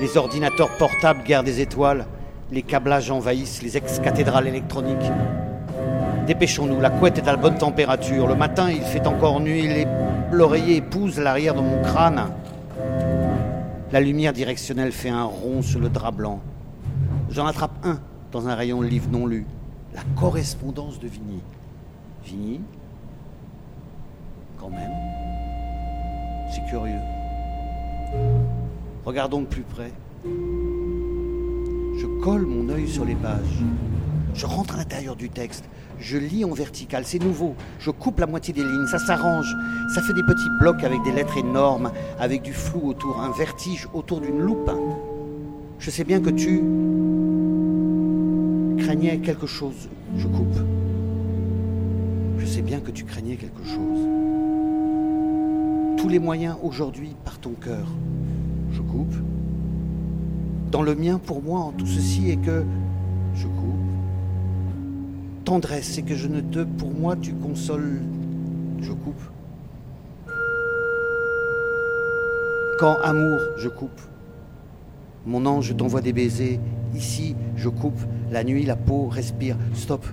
Les ordinateurs portables guerre des étoiles. Les câblages envahissent les ex-cathédrales électroniques. Dépêchons-nous, la couette est à la bonne température. Le matin, il fait encore nuit, l'oreiller épouse l'arrière de mon crâne. La lumière directionnelle fait un rond sur le drap blanc. J'en attrape un dans un rayon de livres non lus. La correspondance de Vigny. Vigny? Quand même. C'est curieux. Regardons de plus près. Je colle mon œil sur les pages. Je rentre à l'intérieur du texte. Je lis en vertical, c'est nouveau. Je coupe la moitié des lignes, ça s'arrange. Ça fait des petits blocs avec des lettres énormes, avec du flou autour, un vertige autour d'une loupe. Je sais bien que tu craignais quelque chose. Je coupe. Je sais bien que tu craignais quelque chose. Tous les moyens aujourd'hui par ton cœur. Je coupe. Dans le mien, pour moi, en tout ceci est que je coupe tendresse, c'est que je ne te, pour moi, tu consoles. Je coupe. Quand amour, je coupe. Mon ange, t'envoie des baisers. Ici, je coupe. La nuit, la peau respire. Stop.